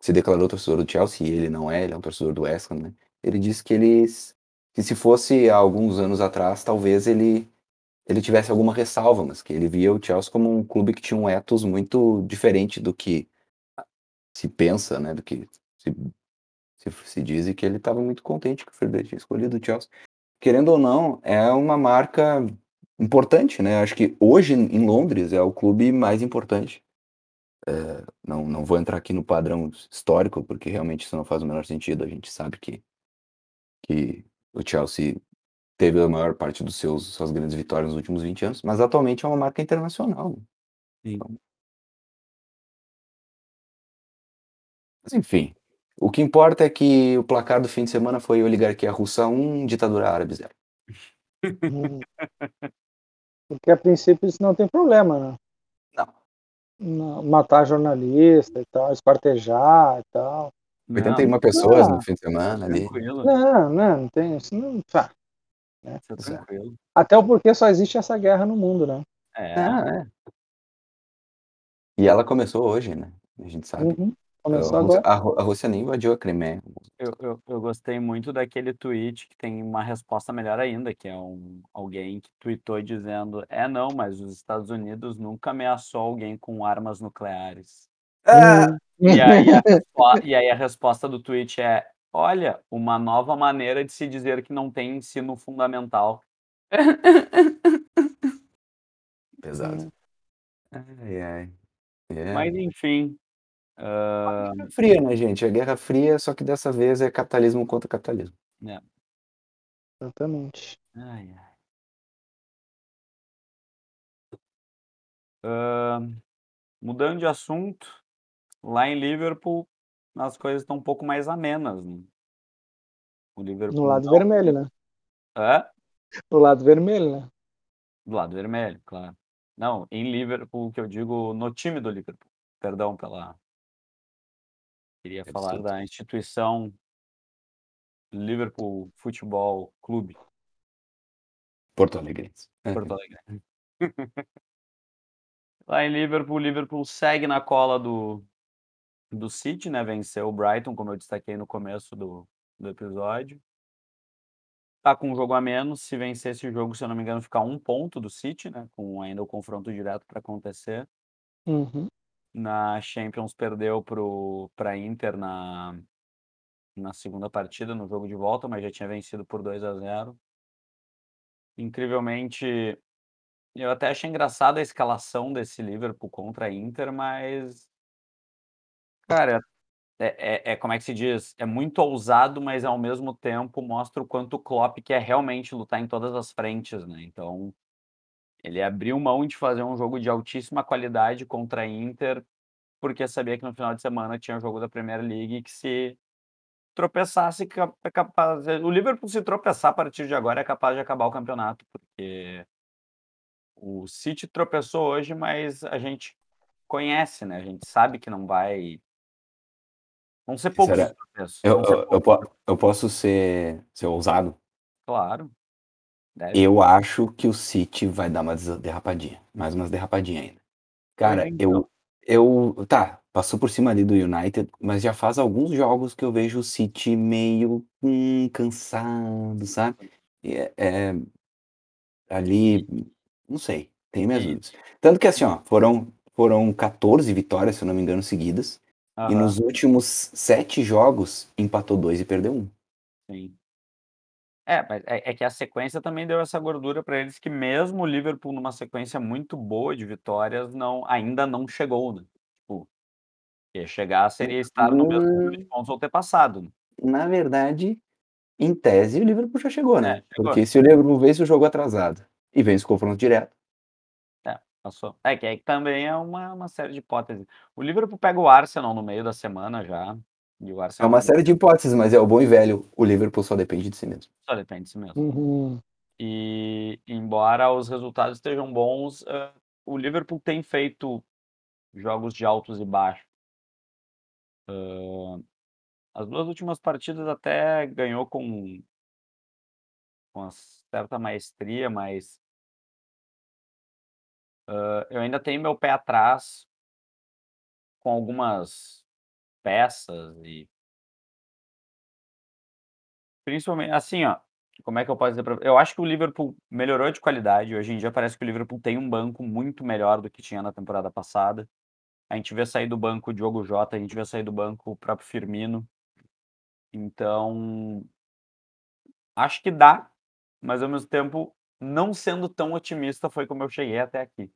se declarou torcedor do Chelsea, e ele não é, ele é um torcedor do West Ham, né, ele disse que eles que se fosse há alguns anos atrás, talvez ele ele tivesse alguma ressalva, mas que ele via o Chelsea como um clube que tinha um ethos muito diferente do que se pensa, né, do que se se se diz e que ele estava muito contente que o dele tinha escolhido o Chelsea. Querendo ou não, é uma marca importante, né, acho que hoje em Londres é o clube mais importante. Eh, não não vou entrar aqui no padrão histórico, porque realmente isso não faz o menor sentido, a gente sabe que que o Chelsea teve a maior parte dos seus suas grandes vitórias nos últimos 20 anos, mas atualmente é uma marca internacional. Sim. Então Mas enfim, o que importa é que o placar do fim de semana foi oligarquia russa 1, ditadura árabe 0. Hum. [laughs] Porque a princípio isso não tem problema, né. Não. Não, matar jornalista e tal, esquartejar e tal. 81 pessoas no Ah, fim de semana ali. tranquilo. não, não, não tem isso não tá, né. Isso é é. tranquilo. Até o porque só existe essa guerra no mundo, né. É. Ah, é. E ela começou hoje, né, a gente sabe. Uhum. A Começou Rússia agora. a a Rússia nem invadiu a Crimeia. Eu eu eu gostei muito daquele tweet que tem uma resposta melhor ainda, que é um alguém que tweetou dizendo: "É, não, mas os Estados Unidos nunca ameaçou alguém com armas nucleares". Ah! E aí a e aí a resposta do tweet é: "Olha, uma nova maneira de se dizer que não tem ensino fundamental". [laughs] Pesado. Ai, ai. É. Mas enfim, hã Guerra Fria, né, gente, é Guerra Fria, só que dessa vez é capitalismo contra capitalismo. É. Exatamente. Ai, ai. Hã, mudando de assunto, lá em Liverpool, as coisas estão um pouco mais amenas, né. O No Liverpool lado não vermelho, né. Hã? Do lado vermelho, né. Do lado vermelho, claro. Não, em Liverpool, que eu digo no time do Liverpool, perdão pela queria falar Absurdo. da instituição Liverpool Futebol Clube. Porto-alegrense. Porto Alegre. [laughs] Lá em Liverpool, o Liverpool segue na cola do do City, né? Venceu o Brighton, como eu destaquei no começo do, do episódio. Tá com um jogo a menos. Se vencer esse jogo, se eu não me engano, fica um ponto do City, né? Com ainda o confronto direto para acontecer. Uhum. Na Champions perdeu pro para Inter na na segunda partida, no jogo de volta, mas já tinha vencido por 2 a 0. Incrivelmente, eu até achei engraçada a escalação desse Liverpool contra a Inter, mas cara, é é é como é que se diz? É muito ousado, mas ao mesmo tempo mostra o quanto o Klopp quer realmente lutar em todas as frentes, né. Então, ele abriu mão de fazer um jogo de altíssima qualidade contra a Inter, porque sabia que no final de semana tinha o jogo da Premier League que se tropeçasse é capaz o Liverpool se tropeçar a partir de agora é capaz de acabar o campeonato, porque o City tropeçou hoje, mas a gente conhece, né, a gente sabe que não vai vão ser poucos os Será? tropeços, Eu eu poucos. po eu posso ser ser ousado? Claro, deve. Eu acho que o City vai dar uma derrapadinha, mais umas derrapadinha ainda. Cara, então. eu eu tá, passou por cima ali do United, mas já faz alguns jogos que eu vejo o City meio, hum, cansado, sabe. É é ali, não sei, tenho minhas dúvidas. Tanto que assim, ó, foram foram 14 vitórias, se eu não me engano, seguidas, e Aham. nos últimos 7 jogos empatou 2 e perdeu 1. Sim. É, mas é é que a sequência também deu essa gordura pra eles que mesmo o Liverpool numa sequência muito boa de vitórias não ainda não chegou, né. Tipo, porque chegar seria estar no mesmo número de Hum. pontos ou ter passado, né. Na verdade, em tese, o Liverpool já chegou, É, né, chegou. porque se o Liverpool vence o jogo atrasado e vence o confronto direto É, passou. É que aí também é uma uma série de hipóteses. O Liverpool pega o Arsenal no meio da semana já, e o É Arsenal uma série de hipóteses, mas é o bom e velho, o Liverpool só depende de si mesmo. Só depende de si mesmo. Uhum. E, embora os resultados estejam bons, hã, o Liverpool tem feito jogos de altos e baixos. Hã, as 2 últimas partidas até ganhou com com uma certa maestria, mas eu ainda tenho meu pé atrás com algumas peças e Principalmen assim, ó, como é que eu posso dizer pra eu acho que o Liverpool melhorou de qualidade, hoje em dia parece que o Liverpool tem um banco muito melhor do que tinha na temporada passada. A gente vê sair do banco o Diogo Jota, a gente vê sair do banco o próprio Firmino. Então acho que dá, mas ao mesmo tempo, não sendo tão otimista foi como eu cheguei até aqui.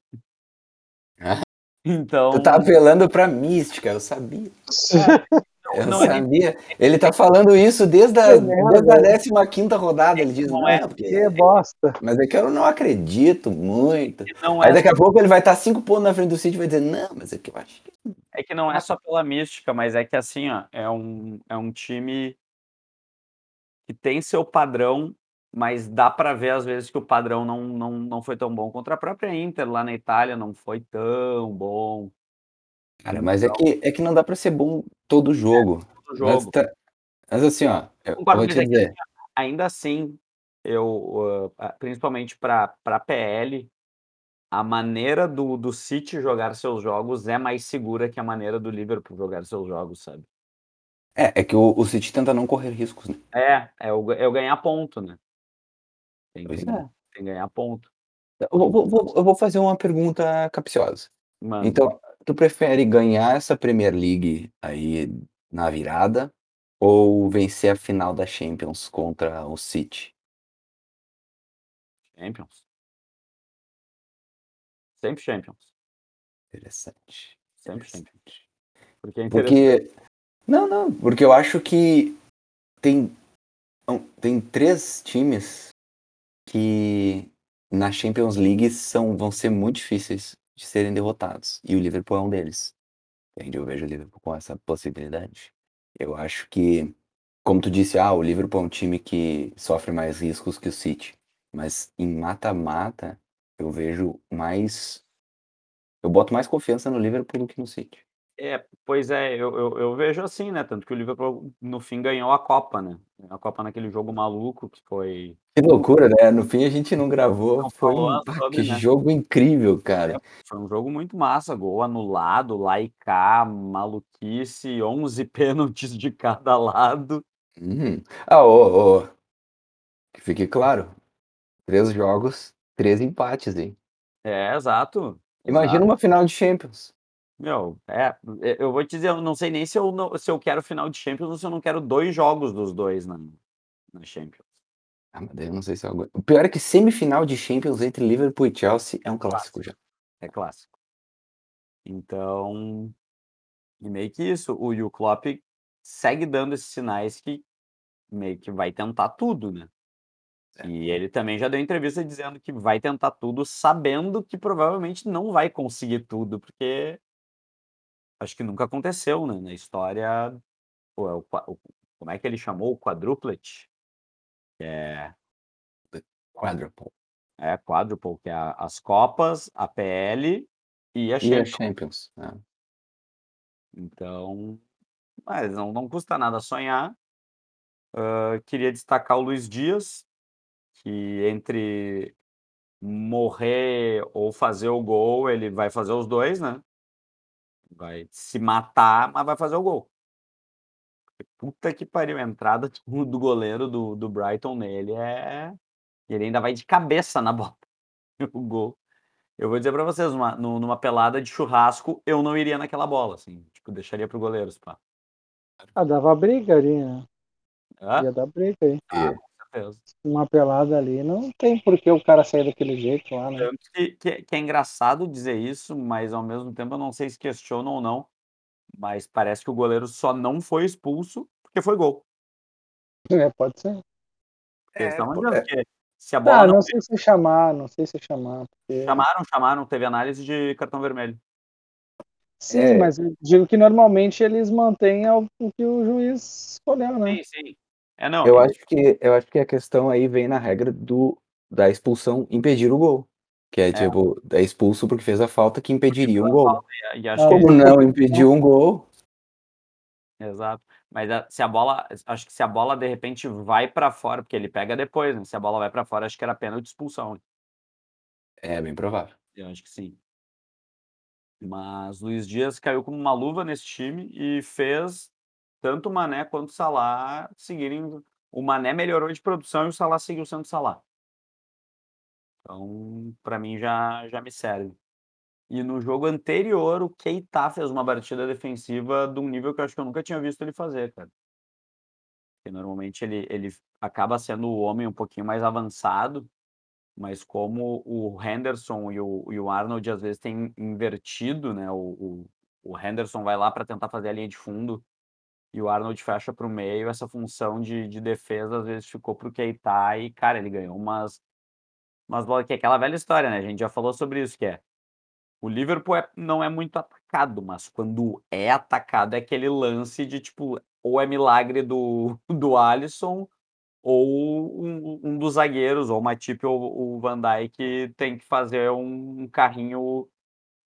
Tu tá Então apelando pra mística, eu sabia. É, Eu não, é sabia. Ele tá falando isso desde a desde a merda. 15ª rodada, ele diz: Não é "Não, porque Que bosta. mas é que eu não acredito muito". não Aí é daqui a pouco ele vai estar 5 pontos na frente do City e vai dizer: "Não, mas é que eu acho que" é que não é só pela mística, mas é que assim, ó, é um é um time que tem seu padrão, mas dá pra ver às vezes que o padrão não não não foi tão bom. Contra a própria Inter lá na Itália não foi tão bom. Cara, mas é Então que é que não dá pra ser bom todo É, jogo. todo Mas jogo. tá mas assim, ó, eu vou mas te é dizer ainda assim, eu, hã, a principalmente pra pra PL, a maneira do do City jogar seus jogos é mais segura que a maneira do Liverpool jogar seus jogos, sabe. É, é que o o City tenta não correr riscos, né. É, é o é o ganhar ponto, né. Tem Pois tem é. tem ganhar ponto. Eu vou vou vou eu vou fazer uma pergunta capciosa. Manda. Então, tu prefere ganhar essa Premier League aí na virada, ou vencer a final da Champions contra o City? Champions. Sempre Champions. Interessante, Sempre Champions. interessante. Porque é interessante. Porque não, não, porque eu acho que tem não, tem 3 times que na Champions League são vão ser muito difíceis de serem derrotados, e o Liverpool é um deles. Entende, eu vejo o Liverpool com essa possibilidade. Eu acho que, como tu disse: "Ah, o Liverpool é um time que sofre mais riscos que o City", mas em mata-mata, eu vejo mais eu boto mais confiança no Liverpool do que no City. É, pois é, eu eu eu vejo assim, né, tanto que o Liverpool no fim ganhou a Copa, né, a Copa naquele jogo maluco que foi Que loucura, né, no fim a gente não gravou, Não foi um sobre, que né. jogo incrível, cara. É, foi um jogo muito massa, gol anulado, lá e cá, maluquice, 11 [laughs] pênaltis de cada lado. Uhum. Ah, ô ô que fique claro, 3 jogos, 3 empates, hein. É, exato, Imagina exato. uma final de Champions. Meu, é, eu vou te dizer, eu não sei nem se eu não se eu quero final de Champions ou se eu não quero 2 jogos dos 2 na na Champions. Ah, mas daí eu não sei se eu aguento. O pior é que semifinal de Champions entre Liverpool e Chelsea é um clássico já. É clássico. Então, e meio que isso, o o Klopp segue dando esses sinais que meio que vai tentar tudo, né. É. E ele também já deu entrevista dizendo que vai tentar tudo, sabendo que provavelmente não vai conseguir tudo, porque acho que nunca aconteceu, né, na história, pô, é o qua o como é que ele chamou? O quadruplet? É Quadruple. é, quadruple, que é a as Copas, a PL e a E a Champions. Champions, é. Então, mas não não custa nada sonhar. Hã, queria destacar o Luís Dias, que entre morrer ou fazer o gol, ele vai fazer os 2, né. Vai se matar, mas vai fazer o gol. Puta que pariu, a entrada [laughs] do goleiro do do Brighton nele é ele ainda vai de cabeça na [laughs] bola, o gol. Eu vou dizer pra vocês, numa nu numa pelada de churrasco, eu não iria naquela bola, assim, tipo, deixaria para o goleiro, se pá. Ah, dava briga ali, né. Hã? Ia dar briga aí. Ah, certeza. Uma pelada ali, não tem por que o cara sair daquele jeito lá, né. Que que é que é engraçado dizer isso, mas ao mesmo tempo eu não sei se questionam ou não, mas parece que o goleiro só não foi expulso, porque foi gol. É, pode ser. É, é que se a bola Ah, não não sei se chamar, não sei se chamar, porque Chamaram, chamaram, teve análise de cartão vermelho. Sim, É. mas eu digo que normalmente eles mantêm o que o juiz escolheu, né. Sim, sim. É, não, Eu acho que eu acho que a questão aí vem na regra do da expulsão impedir o gol, que é É. tipo, é expulso porque fez a falta que impediria um gol. e e Ah, Como não impediu um gol Exato. Mas se a bola acho que se a bola de repente vai pra fora, porque ele pega depois, né, se a bola vai pra fora, acho que era pênalti e expulsão. É, bem provável. Eu acho que sim. Mas Luís Dias caiu como uma luva nesse time e fez tanto o Mané quanto o Salah seguirem o Mané melhorou de produção e o Salah seguiu sendo Salah. Então, pra mim já já me serve. E no jogo anterior, o Keita fez uma partida defensiva de um nível que eu acho que eu nunca tinha visto ele fazer, cara. Porque normalmente ele ele acaba sendo o homem um pouquinho mais avançado, mas como o Henderson e o e o Arnold às vezes têm invertido, né, o o o Henderson vai lá pra tentar fazer a linha de fundo, e o Arnold fecha para o meio, essa função de de defesa às vezes ficou para o Keita e, cara, ele ganhou umas umas bolas que é aquela velha história, né, a gente já falou sobre isso, que é, o Liverpool é não é muito atacado, mas quando é atacado é aquele lance de tipo, ou é milagre do [laughs] do Alisson, ou um um dos zagueiros, ou o Matip ou o Van Dijk tem que fazer um carrinho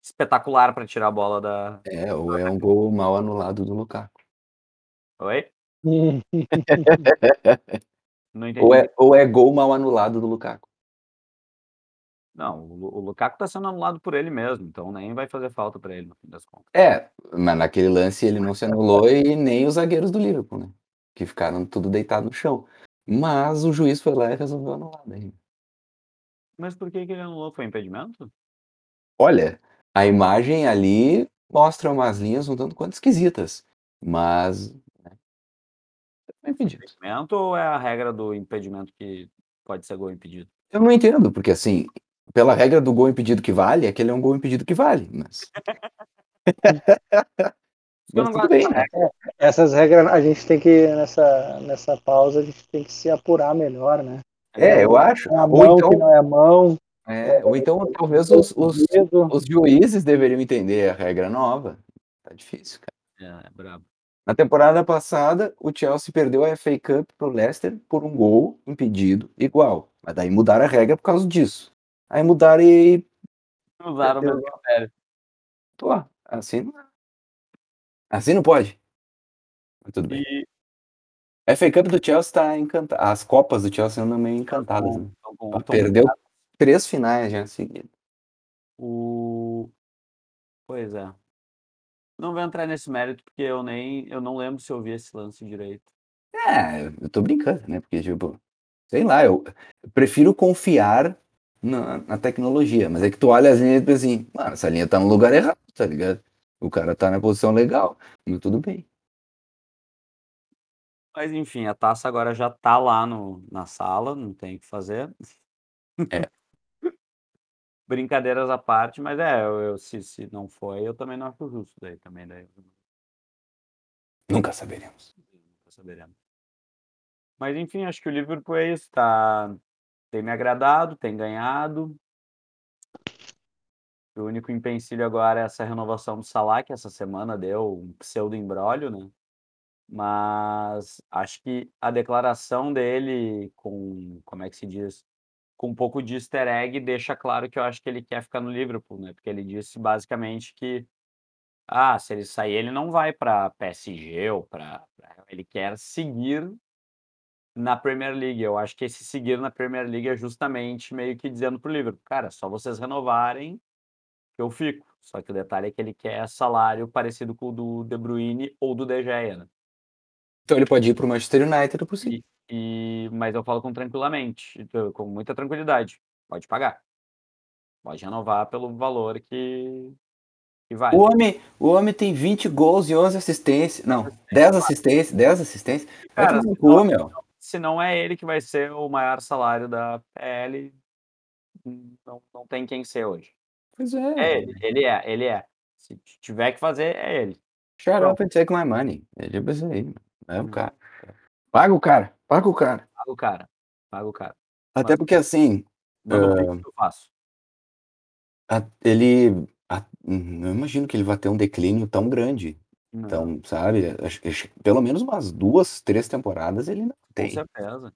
espetacular pra tirar a bola da É, ou é um gol mal anulado do Lukaku. Oi? [laughs] Não Ou é ou é gol mal anulado do Lukaku. Não, o Lu o Lukaku tá sendo anulado por ele mesmo, então nem vai fazer falta pra ele no fim das contas. É, mas naquele lance ele não se anulou e nem os zagueiros do Liverpool, né, que ficaram tudo deitado no chão. Mas o juiz foi lá e resolveu anular daí. Mas por que que ele anulou, foi impedimento? Olha, a imagem ali mostra umas linhas um tanto quanto esquisitas, mas, impedido. Impedimento ou é a regra do impedimento que pode ser gol impedido? Eu não entendo, porque assim, pela regra do gol impedido que vale, aquele é um gol impedido que vale, mas [laughs] mas tudo bem. É, essas regras a gente tem que nessa nessa pausa, a gente tem que se apurar melhor, né. É, eu acho. É a Ou mão que então não é mão. é, ou então talvez os os os juízes deveriam entender a regra nova. Tá difícil, cara. É, brabo. Na temporada passada, o Chelsea perdeu a FA Cup para o Leicester por um gol impedido igual, mas daí mudaram a regra por causa disso. Aí mudaram e Usaram o mesmo critério. pô, assim não. Assim não pode. Mas tudo bem. E A FA Cup do Chelsea tá encantada. As Copas do Chelsea andam meio encantadas, né? Tão com- Ela tão perdeu três finais já seguidas. O... Pois é. Não vou entrar nesse mérito porque eu nem eu não lembro se eu vi esse lance direito. É, eu tô brincando, né? Porque, tipo, sei lá, eu prefiro confiar na, na tecnologia, mas é que tu olha as linhas e pensa assim, mano, essa linha tá no lugar errado, tá ligado? O cara tá na posição legal, mas tudo bem. Mas enfim, a taça agora já tá lá no, na sala, não tem o que fazer. É. [laughs] Brincadeiras à parte, mas é, eu, eu- se, se não foi, eu também não acho justo daí também, daí Nunca saberemos. nunca saberemos. Mas enfim, acho que o Liverpool é isso, tá, tem me agradado, tem ganhado. O único empecilho agora é essa renovação do Salah, que essa semana deu um pseudo embrólio, né? Mas acho que a declaração dele com, como é que se diz? Com um pouco de easter egg deixa claro que eu acho que ele quer ficar no Liverpool, né? Porque ele disse basicamente que ah, se ele sair, ele não vai para PSG ou para ele quer seguir na Premier League. Eu acho que esse seguir na Premier League é justamente meio que dizendo pro Liverpool, cara, só vocês renovarem que eu fico. Só que o detalhe é que ele quer salário parecido com o do De Bruyne ou do De Gea, né? Então ele pode ir pro Manchester United por si. E, e, mas eu falo com tranquilamente, então, com muita tranquilidade. Pode pagar. Pode renovar pelo valor que, que vai. O homem, o homem tem 20 gols e 11 assistências. Não, 10 assistências, 10 assistências. Cara, se cu, não- meu. Se não é ele que vai ser o maior salário da PL, não, não tem quem ser hoje. Pois É é. ele, ele é, ele é. Se tiver que fazer, é ele. Shut up and take my money. É tipo isso aí. É o cara. Paga o cara. Paga o cara. Paga o cara. Paga o cara. Até porque assim, que eu faço. a- ele. a- não imagino que ele vai ter um declínio tão grande. Não, Então, sabe? acho- acho pelo menos umas duas, três temporadas ele não com tem. certeza.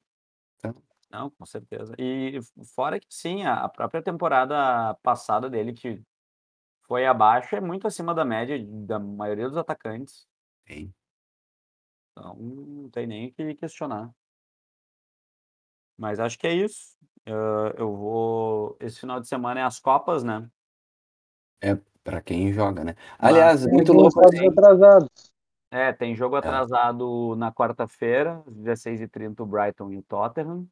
Então. Não, com certeza. E fora que sim, a a própria temporada passada dele, que foi abaixo, é muito acima da média da maioria dos atacantes. Tem. Então, não tem nem o que questionar. Mas acho que é isso. Hã, eu vou esse final de semana é as Copas, né. Pra quem joga, né? Aliás, Tem muito louco jogos assim. atrasados. É, tem jogo atrasado na quarta-feira, às 16h30 o Brighton e o Tottenham.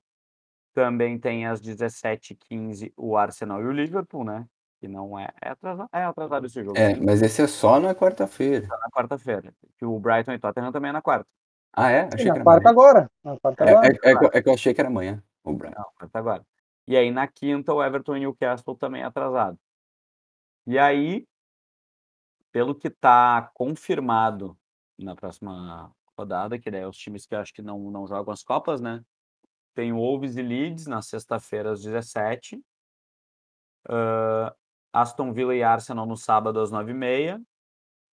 Também tem às 17h15 o Arsenal e o Liverpool, né, que não é é atrasado é atrasado esse jogo É, mas esse é só na quarta-feira. tá na quarta-feira. O Brighton e Tottenham também é na quarta. Ah, é? Sim, Achei que era quarta amanhã. agora. Na quarta É, agora. é- é que eu- é que eu achei que era amanhã. O Brian. Não, quarta agora. E aí na quinta o Everton e Newcastle também atrasado. E aí pelo que tá confirmado na próxima rodada, que daí é os times que eu acho que não não jogam as Copas, né, tem o Wolves e Leeds na sexta-feira às 17h. Hã, Aston Villa e Arsenal no sábado às 9h30.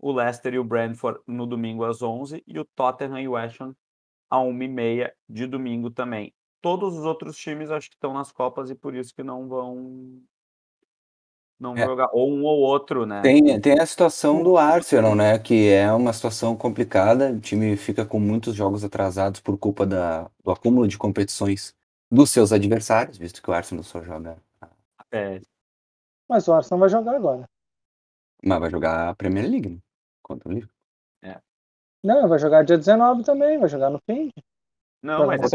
O Leicester e o Brentford no domingo às 11h e o Tottenham e o West Ham à 13h30 de domingo também. Todos os outros times acho que estão nas Copas e por isso que não vão não É. jogar, ou um ou outro, né. Tem, tem a situação do Arsenal, né? Que é uma situação complicada. O time fica com muitos jogos atrasados por culpa da, do acúmulo de competições dos seus adversários, visto que o Arsenal só joga. É, Mas o Arsenal vai jogar agora. Mas vai jogar a Premier League, né? Contra o Liverpool. Não, vai jogar dia 19 também, vai jogar no fim. não, mas é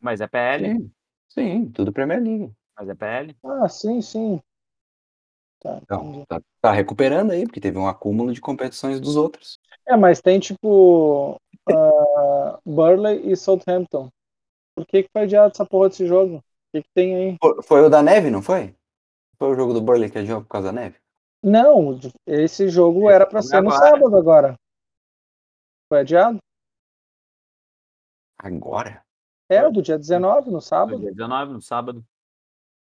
mas é PL, Sim, sim, tudo Premier League. mas é PL. Ah, sim, sim. Tá, Então, tá, tá recuperando aí, porque teve um acúmulo de competições dos outros. É, mas tem tipo ah, Burley e Southampton. Por que, que foi adiado essa porra desse jogo? O que, que tem aí? Foi- Foi o da neve, não foi? Foi o jogo do Burley que adiou por causa da neve? Não, esse jogo Esse era pra jogo ser no agora. sábado agora. Foi adiado? Agora? É, o do dia 19, no No sábado. dia 19, no sábado.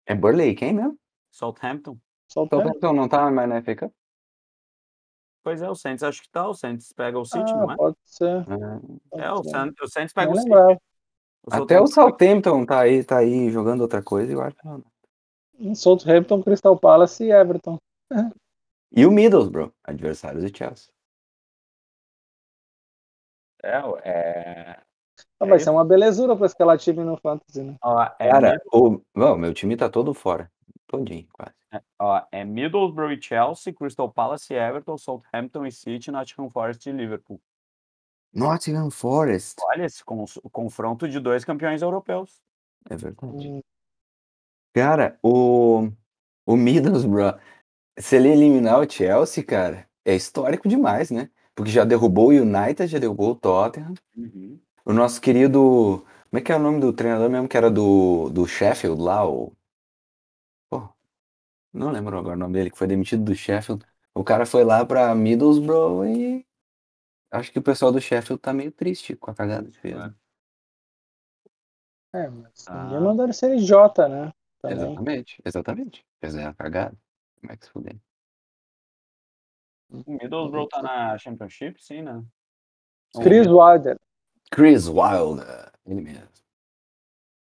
É Burley quem mesmo? Southampton. Southampton. Southampton não tá mais na FA Cup? Pois é, o Saints acho que tá, o Saints pega o City, Ah, não é? pode ser. Ah, pode É, o ser. Saints, o Saints pega Não o City. lembrava. O Até o Southampton- tá aí, tá aí jogando outra coisa e o Arsenal não. Southampton, Crystal Palace e Everton. [laughs] E o Middlesbrough, adversários de Chelsea. É, é Ah, É vai ser isso. uma belezura pra escalar time no Fantasy, né. Ó, é Cara, o não, meu time tá todo fora, todinho quase. é, ó, é Middlesbrough e Chelsea, Crystal Palace e Everton, Southampton e City, Nottingham Forest e Liverpool. Nottingham Forest. Olha, esse cons confronto de 2 campeões europeus. É verdade. Hum. Cara, o o Middlesbrough, se ele eliminar o Chelsea, cara, é histórico demais, né, porque já derrubou o United, já derrubou o Tottenham. Uhum. O nosso querido como é que é o nome do treinador mesmo que era do do Sheffield lá, o pô, não lembro agora o nome dele, que foi demitido do Sheffield. O cara foi lá pra Middlesbrough e acho que o pessoal do Sheffield tá meio triste com a cagada que fez, né. É, mas Ah. ele ser idiota, né, também. Exatamente, exatamente. Fizeram a cagada, como é que se fuder. O Middlesbrough tá na Championship, sim, né? Chris Wilder. Chris Wilder, ele mesmo.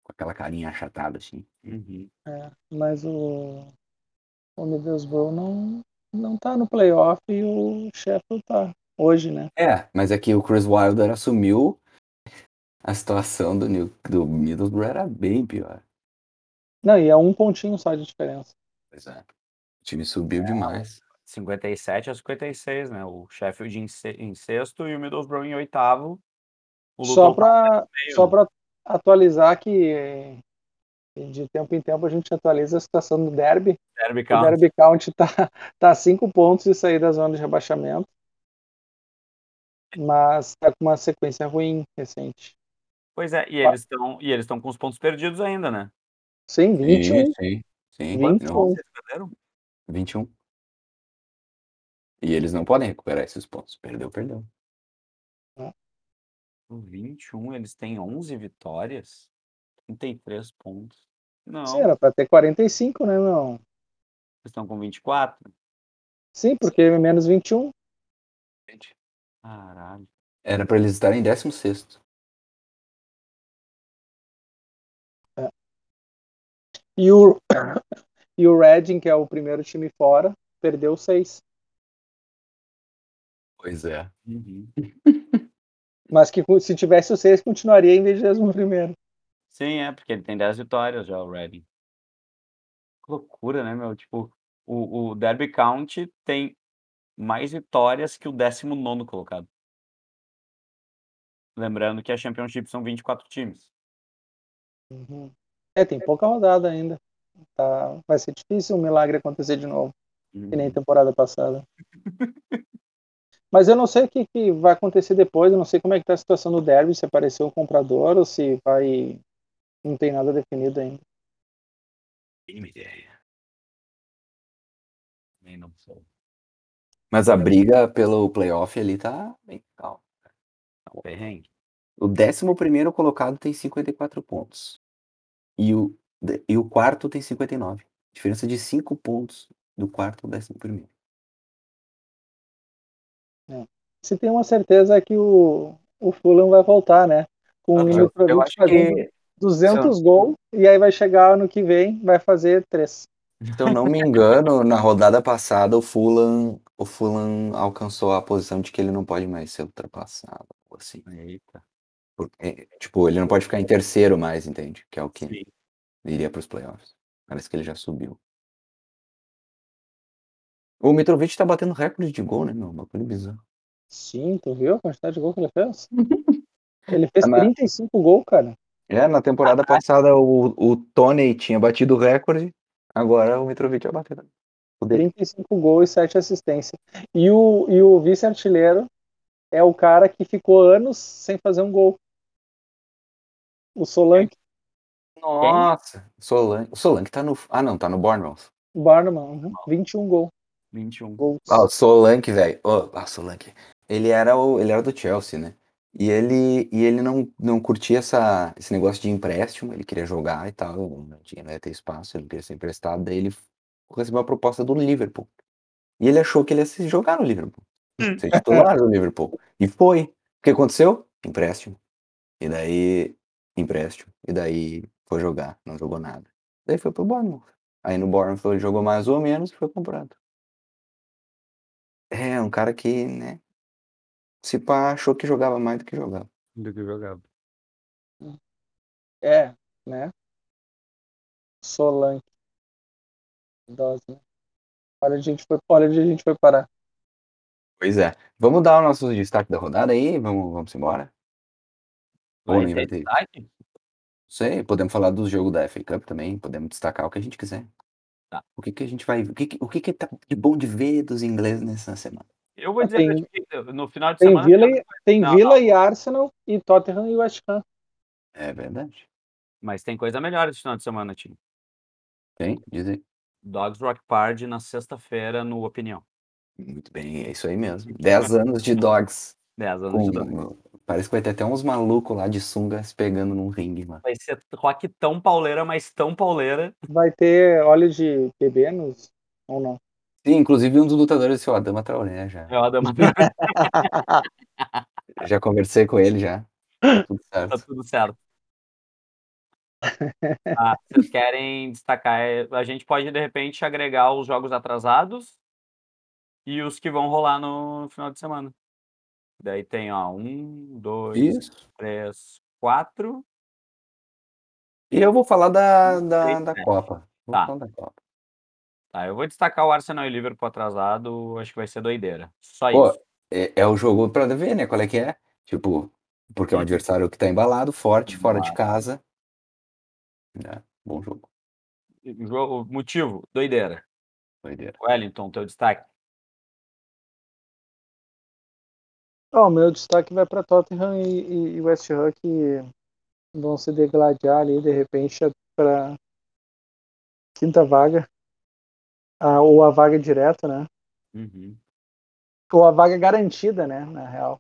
Com aquela carinha achatada assim. Uhum. É, mas o o Middlesbrough não não tá no playoff e o Sheffield tá, hoje, né. É, mas é que o Chris Wilder assumiu a situação do New do Middlesbrough era bem pior. Não, e é um pontinho só de diferença. Pois é. O time subiu demais. 57 a 56, né, o Sheffield em se em sexto e o Middlesbrough em oitavo. O Só Luton tá só né? pra atualizar que de tempo em tempo a gente atualiza a situação do derby. Derby O County. Derby County tá [laughs] tá a 5 pontos de sair da zona de rebaixamento. Mas tá com uma sequência ruim recente. Pois é, e eles estão e eles estão com os pontos perdidos ainda, né? Sim, Sim, 21. sim, sim. Vinte e Não. Vocês perderam? 21. E eles não podem recuperar esses pontos. Perdeu, perdeu. O 21, eles têm 11 vitórias, 33 pontos. Não, Sim, era pra ter 45, né, meu? eles estão com 24? Sim, porque é menos 21. Caralho. Era pra eles estarem em 16º. E o e o Reading, que é o primeiro time fora, perdeu 6. Pois é. Uhum. [laughs] Mas que se tivesse o 6, continuaria em 21º. Sim, é, porque ele tem 10 vitórias já, o Reading. Que loucura, né, meu? Tipo, o o Derby County tem mais vitórias que o 19º colocado. Lembrando que a Championship são 24 times. Uhum. É, tem pouca rodada ainda. Tá, vai ser difícil um milagre acontecer de novo, que nem Uhum. temporada passada. [laughs] Mas eu não sei o que, que vai acontecer depois, eu não sei como é que tá a situação do derby, se apareceu um comprador ou se vai. Não tem nada definido ainda. Mínima ideia. Nem não sei. Mas a briga pelo playoff ali tá bem calma. É um perrengue. O 11º colocado tem 54 pontos. E o e o quarto tem 59. Diferença de 5 pontos do quarto ao 11º. Se tem uma certeza é que o, o Fulham vai voltar, né? Com o Eu, eu fazendo que, 200 gols, e aí vai chegar ano que vem, vai fazer 3. se eu não me engano, na rodada passada o Fulham, o Fulham alcançou a posição de que ele não pode mais ser ultrapassado, assim. Eita. Porque, tipo, ele não pode ficar em terceiro mais, entende? Que é o que Sim. Iria para os playoffs. Parece que ele já subiu. O Mitrovic tá batendo recorde de gol, né, meu? Bagulho bizarro. Sim, tu viu a quantidade de gol que ele fez? [laughs] Ele fez Ah, mas- 35 gols, cara. É, na temporada passada o, o Tony tinha batido o recorde, agora o Mitrovic vai bater. O dele. 35 gols e 7 assistências. E o, e o vice-artilheiro é o cara que ficou anos sem fazer um gol. O Solanke Nossa! Solanke. O Solanke tá no. Ah, não, tá no Bournemouth. Barnum, uhum, 21 gol, 21. gols. Ah, o Solanke, velho. Oh, ah, Solanke. Ele era, o, ele era do Chelsea, né? E ele, e ele não, não curtia essa, esse negócio de empréstimo, ele queria jogar e tal, não tinha, não ia ter espaço, ele queria ser emprestado, daí ele recebeu uma proposta do Liverpool. E ele achou que ele ia se jogar no Liverpool, ser titular do Liverpool. E foi. O que aconteceu? Empréstimo. E daí, empréstimo. E daí foi jogar, não jogou nada. Daí foi pro Bournemouth. Aí no Bournemouth ele jogou mais ou menos e foi comprado. É, um cara que, né? se pá, achou que jogava mais do que jogava. Do que jogava. É, né? Solanke. Dose, né? Olha, a gente foi, olha onde a gente foi parar. Pois é. Vamos dar o nosso destaque da rodada aí? Vamos, vamos embora? Ou Vai nem vai ter ter? destaque? Sei, podemos falar do jogo da FA Cup também, podemos destacar o que a gente quiser. Tá. O que que a gente vai, o que que, o que que tá de bom de ver dos ingleses nessa semana? Eu vou Ah, dizer tem- que no final de Tem semana. Villa, e, tem Não, Villa e Arsenal e Tottenham e West Ham. É verdade. Mas tem coisa melhor esse final de semana, time. Tem? Diz aí. Dogs Rock Party na sexta-feira, no Opinião. Muito bem, é isso aí mesmo. 10 anos de dogs. 10 anos de Dogs. Parece que vai ter até uns malucos lá de sunga se pegando num ringue, mano. Vai ser rock tão pauleira, mas tão pauleira. Vai ter óleo de bebê nos. Ou não? Sim, inclusive um dos lutadores disse, ó, Adama Traoré já. É o Adama. [laughs] Já conversei com ele já. Tudo tá certo. tudo certo. Ah, vocês querem destacar? é, A gente pode, de repente, agregar os jogos atrasados e os que vão rolar no final de semana. Daí tem, ó, um, dois, Isso. três, quatro. E eu vou falar da, da, Seis, da. Copa. Vou Tá. falar da Copa. Tá, eu vou destacar o Arsenal e Liverpool atrasado, acho que vai ser doideira. Só Pô, isso. é, é o jogo pra ver, né? Qual é que é? Tipo, porque é um adversário que tá embalado, forte, fora de casa. É, bom jogo- motivo, doideira. Doideira. Wellington, teu destaque. Ó, o meu destaque vai para Tottenham e, e- West Ham que vão se degladiar ali de repente para quinta vaga. Ah, ou a vaga direta, né? Uhum. Ou a vaga garantida, né? Na real.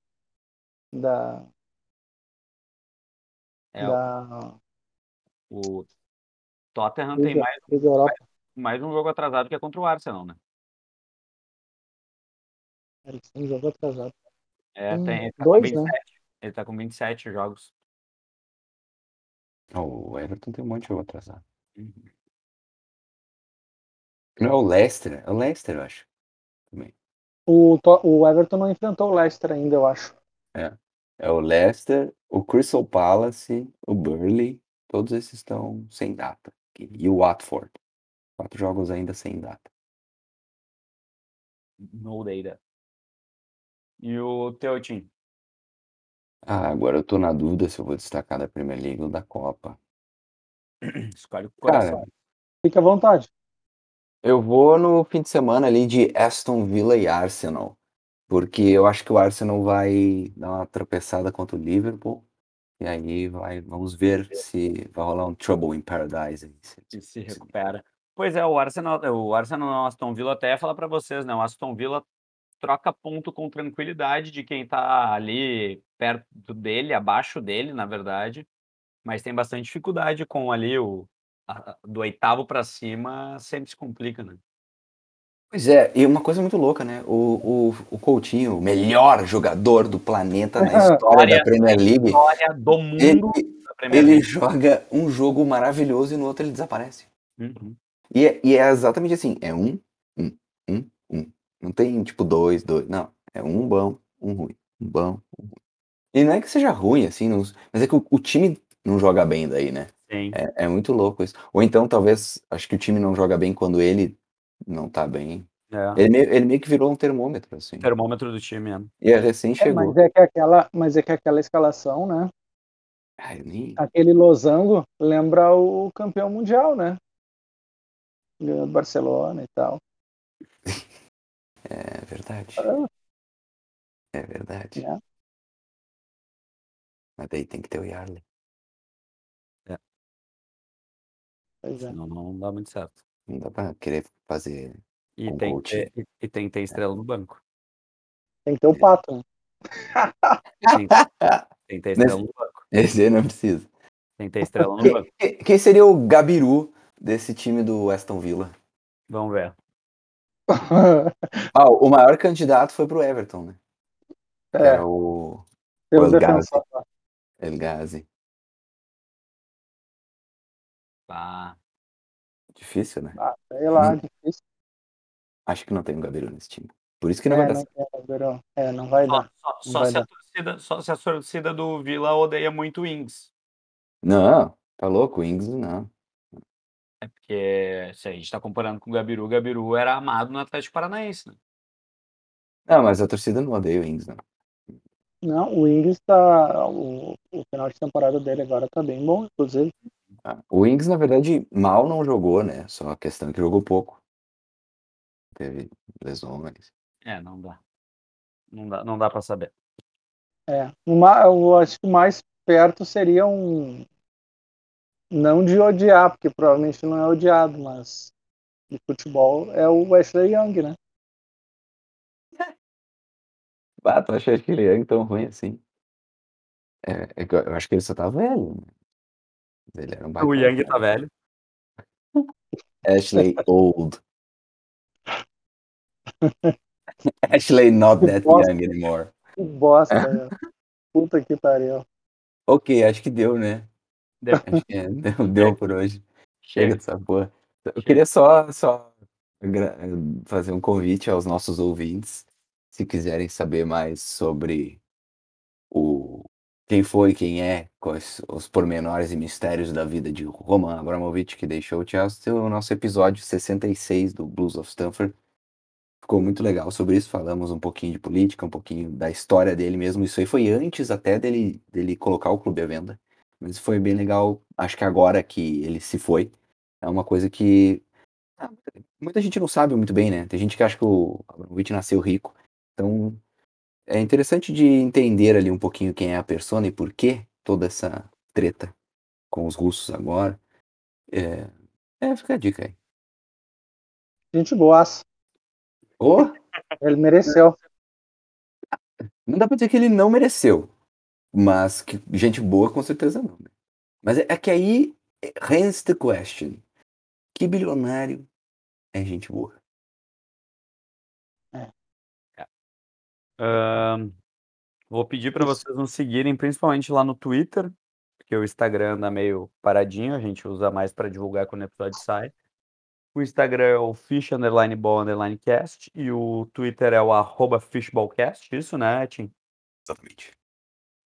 Da. É, da o Tottenham tem mais, mais um jogo atrasado que é contra o Arsenal, né? Eles têm jogo atrasado. É, tem, ele tá dois, com né? 27. Ele tá com 27 jogos. O Everton tem um monte de jogo atrasado. Uhum. Não é o Leicester? É o Leicester, eu acho. Também. O, o Everton não enfrentou o Leicester ainda, eu acho. É o Leicester, o Crystal Palace, o Burley. Todos esses estão sem data. E o Watford. Quatro jogos ainda sem data. No data. E o teu time? Ah, agora eu tô na dúvida se eu vou destacar da Premier League ou da Copa. [clears throat] Escolhe o Cara, coração. Fique à vontade. eu vou no fim de semana ali de Aston Villa e Arsenal. Porque eu acho que o Arsenal vai dar uma tropeçada contra o Liverpool. E aí vai, vamos ver se vai rolar um Trouble in Paradise. aí, se- E se recupera. Pois é, o Arsenal, o Arsenal não, o Aston Villa até ia falar pra vocês, né? O Aston Villa troca ponto com tranquilidade de quem tá ali perto dele, abaixo dele, na verdade. Mas tem bastante dificuldade com ali o a- do oitavo pra cima, sempre se complica, né? Pois é, e uma coisa muito louca, né? O, o, o Coutinho, o melhor jogador do planeta na história História. da Premier League, História do mundo ele, da Premier ele League. joga um jogo maravilhoso e no outro ele desaparece. Uhum. E é, e é exatamente assim, é um, um, um. Não tem tipo dois, dois, não. É um bom, um ruim, um bom, um ruim. E não é que seja ruim, assim, não- mas é que o, o time não joga bem daí, né? Sim. É, é muito louco isso. Ou então, talvez, acho que o time não joga bem quando ele não tá bem. É. Ele meio, ele meio que virou um termômetro, assim. Termômetro do time, é. E é recém É, chegou. mas, é que aquela, mas é que aquela escalação, né? Ai, nem... Aquele losango lembra o campeão mundial, né? Barcelona e tal. É verdade. Ah. É verdade. É. Mas daí tem que ter o Yarley. Pois é. Senão não dá muito certo. Não dá pra querer fazer. E Com tem, coach. que ter, e, e tem que ter estrela no banco. Tem que ter o pato, né? Tem, tem que ter estrela no banco. [laughs] Esse aí não precisa. Tem que ter estrela no banco. quem- quem seria o Gabiru desse time do Aston Villa? Vamos ver. [laughs] Ah, o maior candidato foi pro Everton, né? É, era o o defensor. El Ghazi. Ah, Difícil, né? Ah, sei lá, Hum. difícil. Acho que não tem um Gabiru nesse time. Por isso que não vai É, dar não. É, não vai Só dar. só só vai se a dar. torcida só se a torcida do Vila odeia muito o Ings. Não, tá louco, o Ings não. É porque se a gente tá comparando com o Gabiru, o Gabiru era amado no Atlético Paranaense, né. Não, mas a torcida não odeia o Ings, não. Não, o Ings tá. O, o final de temporada dele agora tá bem bom, inclusive. Ah, o Ings, na verdade, mal não jogou, né? Só a questão é que jogou pouco. Teve lesões. É, não dá. Não dá não dá pra saber. É. Uma, eu acho que o mais perto seria um. Não de odiar, porque provavelmente não é odiado, mas de futebol é o Wesley Young, né? [laughs] Ah, tu acha que ele é tão ruim assim? É, é que eu acho que ele só tá velho, né. Ele era um baita O Young tá velho. [laughs] Ashley old. [laughs] Ashley not Que that bosta. young anymore. Que bosta. Puta que pariu. Ok, acho que deu, né? Deu. [laughs] É, deu, deu por hoje. Chega dessa porra. Eu queria só, só gra- fazer um convite aos nossos ouvintes, se quiserem saber mais sobre o quem foi, quem é, quais os pormenores e mistérios da vida de Roman Abramovich, que deixou o Chelsea, o nosso episódio 66 do Blues of Stamford. Ficou muito legal sobre isso, falamos um pouquinho de política, um pouquinho da história dele mesmo. Isso aí foi antes até dele, dele colocar o clube à venda. Mas foi bem legal, acho que agora que ele se foi, é uma coisa que ah, muita gente não sabe muito bem, né? Tem gente que acha que o Abramovich nasceu rico. Então, é interessante de entender ali um pouquinho quem é a persona e por que toda essa treta com os russos agora. É, é fica a dica aí. Gente boaça. Ô, Ele mereceu. não dá pra dizer que ele não mereceu, mas que gente boa com certeza não. né? Mas é, é que aí, é, hence the question. Que bilionário é gente boa? Hã, vou pedir pra Isso. vocês nos seguirem, principalmente lá no Twitter, porque o Instagram anda meio paradinho, a gente usa mais pra divulgar quando o episódio sai. O Instagram é o fish underline ball underline cast e o Twitter é o arroba fishballcast, isso, né, Tim? Exatamente.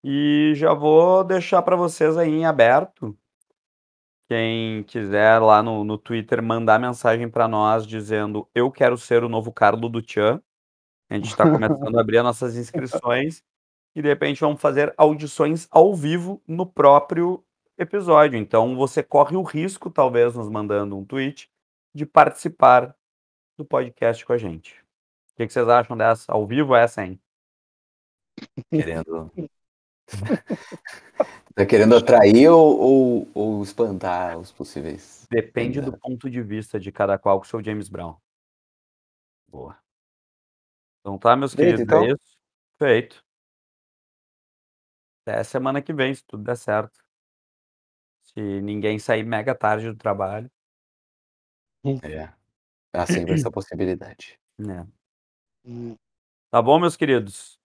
E já vou deixar pra vocês aí em aberto. Quem quiser lá no no Twitter mandar mensagem pra nós dizendo: "Eu quero ser o novo Carlo do Tchan". A gente tá começando a abrir as nossas inscrições e de repente vamos fazer audições ao vivo no próprio episódio. Então você corre o risco, talvez nos mandando um tweet, de participar do podcast com a gente. O que que vocês acham dessa? Ao vivo essa, hein? [laughs] Querendo. [laughs] tá querendo atrair ou, ou, ou espantar os possíveis? Depende do ponto de vista de cada qual com o seu James Brown. Boa. Então tá, meus Feito, queridos, então? é isso. Feito. Até semana que vem, se tudo der certo. Se ninguém sair mega tarde do trabalho. É. Há sempre essa [clears throat] possibilidade. É. Hum. Tá bom, meus queridos?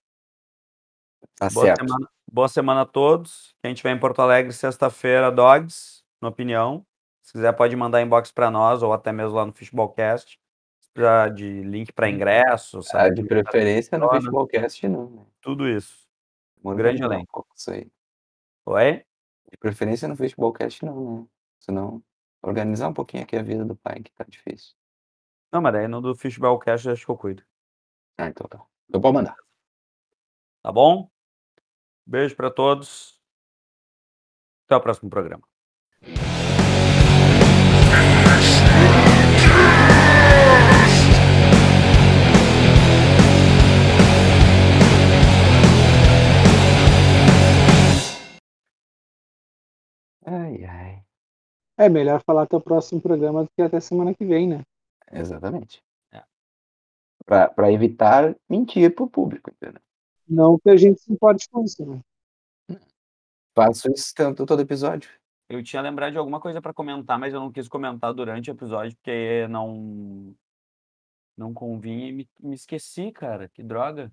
Tá Boa certo. semana boa semana a todos. Quem estiver em Porto Alegre sexta-feira, Dogs, na opinião. Se quiser pode mandar inbox pra nós ou até mesmo lá no Fishballcast. Precisar de link pra ingresso, Ah, saber de preferência no Futebolcast não, né? tudo isso. Vamos Grande um elenco. isso aí. Oi? De preferência no Futebolcast não, né? Senão, organizar um pouquinho aqui a vida do pai, que tá difícil. Não, mas daí no do Fishballcast acho que eu cuido. Ah, então tá. Então pode mandar. Tá bom? Beijo pra todos. Até o próximo programa. Ai, ai. É melhor falar até o próximo programa do que até semana que vem, né? Exatamente. É. Pra evitar mentir pro público, entendeu? Não que a gente se importe com isso, né? Faço isso tanto todo episódio. Eu tinha lembrado de alguma coisa pra comentar, mas eu não quis comentar durante o episódio, porque não não convinha e me me esqueci, cara, que droga.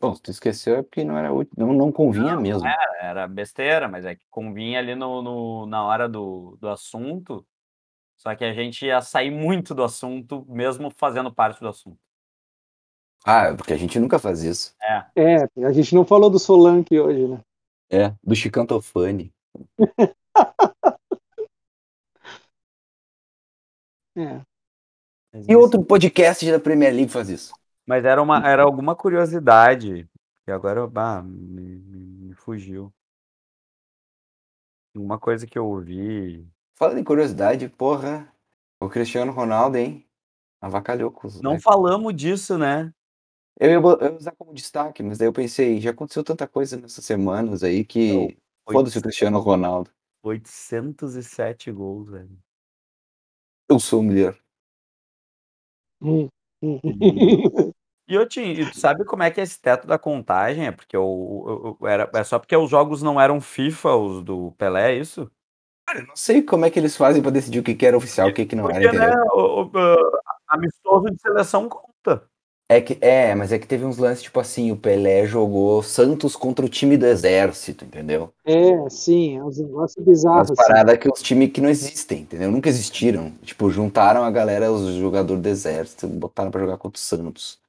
Bom, se tu esqueceu é porque não era útil. Não, não convinha Não, não mesmo. era, era besteira, mas é que convinha ali no no na hora do do assunto, só que a gente ia sair muito do assunto, mesmo fazendo parte do assunto. Ah, porque a gente nunca faz isso. É, a gente não falou do Solanke hoje, né? É, do Chicantofani. [laughs] É. Mas E outro podcast da Premier League faz isso. Mas era, uma, era alguma curiosidade. E agora bah, me, me- me fugiu. Uma coisa que eu ouvi. Falando em curiosidade, porra, o Cristiano Ronaldo, hein? Avacalhou com os Não moleques. falamos disso, né? Eu ia bo- eu ia usar como destaque, mas daí eu pensei, já aconteceu tanta coisa nessas semanas aí que. Foda-se o Cristiano Ronaldo. 807 gols, velho. Eu sou mulher. Hum, hum. [laughs] E eu tinha, e tu sabe como é que é esse teto da contagem? É porque eu, eu- eu- era, é só porque os jogos não eram FIFA, os do Pelé, é isso? Cara, eu não sei como é que eles fazem pra decidir o que, que era oficial e o que, que não era, Porque, né, entendeu? o, o- o- amistoso de seleção conta. É, que, é, mas é que teve uns lances tipo assim, o Pelé jogou Santos contra o time do Exército, entendeu? É, sim, é uns negócios Umas bizarros. assim. paradas que os times que não existem, entendeu? Nunca existiram. Tipo, juntaram a galera, os jogadores do Exército, botaram pra jogar contra o Santos,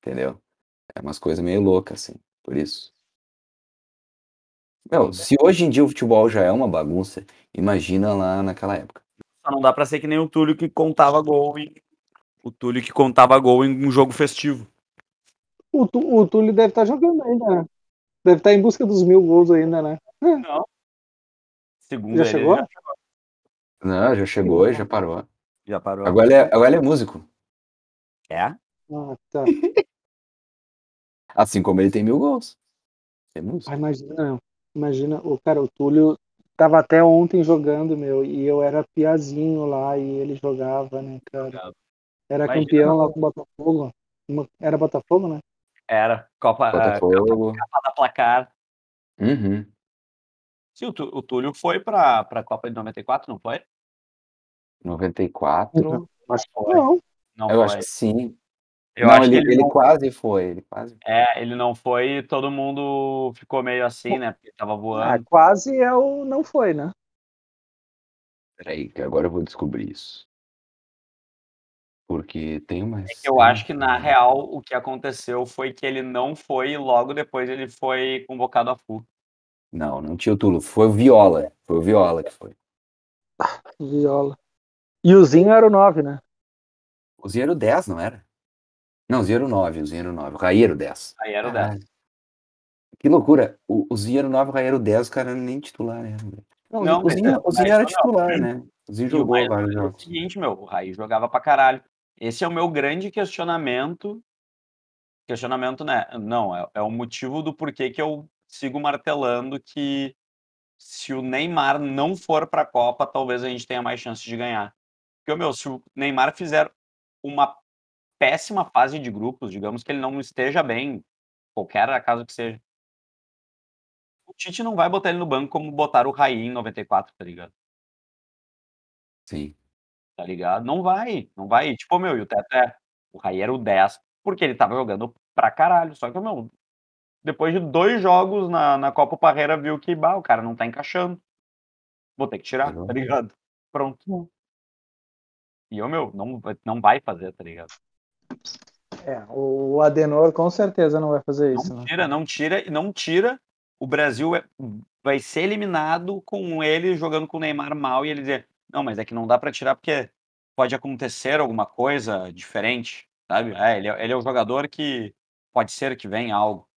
entendeu? É umas coisas meio loucas, assim, por isso. Meu, se hoje em dia o futebol já é uma bagunça, imagina lá naquela época. Só não dá pra ser que nem o Túlio que contava gol em. O Túlio que contava gol em um jogo festivo. O, Tu- o Túlio deve estar jogando ainda, né? Deve estar em busca dos mil gols ainda, né? Segundo Já ele, chegou? Já, Não, já chegou e já parou. já parou. Agora ele é, agora ele é músico. É? Ah, tá. Assim como ele tem mil gols. É músico. Ah, imagina, imagina, o cara, o Túlio tava até ontem jogando, meu, e eu era piazinho lá e ele jogava, né, cara? Era Imagina. campeão lá com o Botafogo. Era Botafogo, né? Era. Copa, ah, Botafogo. Copa da Placar. Uhum. Sim, o, o Túlio foi pra, pra Copa de 94, não foi? 94. Acho que Foi. não. Não Eu foi. acho que sim. Eu não, acho ele, que ele, ele não, quase foi. Ele quase. é, ele não foi e todo mundo ficou meio assim, né? Porque tava Ah, voando. quase é o não foi, né? Peraí, que agora eu vou descobrir isso. Porque tem uma. É que eu acho que, na real, o que aconteceu foi que ele não foi e logo depois ele foi convocado a full. Não, não tinha o Tulo. Foi o Viola. Foi o Viola que foi. Viola. E o Zinho era o 9, né? O Zinho era o 10, não era? Não, o Zinho era o 9. O Zinho era o 9. O Raí era o 10. Aí era o Caralho. 10. Que loucura. O, o Zinho era o 9, o Raí era o 10. Os caras nem titular velho. Não, Não, o Zinho, o Zinho mas era não. titular, né? O Zinho o jogou mais vários doido é o jogos. seguinte, meu, o Raí jogava pra caralho. Esse é o meu grande questionamento. Questionamento, né? Não, é, é o motivo do porquê que eu sigo martelando que se o Neymar não for pra Copa, talvez a gente tenha mais chance de ganhar. Porque, meu, se o Neymar fizer uma péssima fase de grupos, digamos que ele não esteja bem, qualquer caso que seja, o Tite não vai botar ele no banco como botaram o Raí em 94, tá ligado? Sim. Tá ligado? Não vai, não vai. Tipo, meu, e o teto é. O Raí era o 10, porque ele tava jogando pra caralho. Só que, meu, depois de dois jogos na, na Copa o Parreira viu que, bah, o cara não tá encaixando. Vou ter que tirar, tá ligado? Pronto. E eu, meu, não, vai- não vai fazer, tá ligado? É, o Adenor com certeza não vai fazer isso, Não né? tira, não tira, não tira. O Brasil é- vai ser eliminado com ele jogando com o Neymar mal e ele dizer, não, mas é que não dá pra tirar porque pode acontecer alguma coisa diferente, sabe? É, ele, é- ele é o jogador que pode ser que venha algo.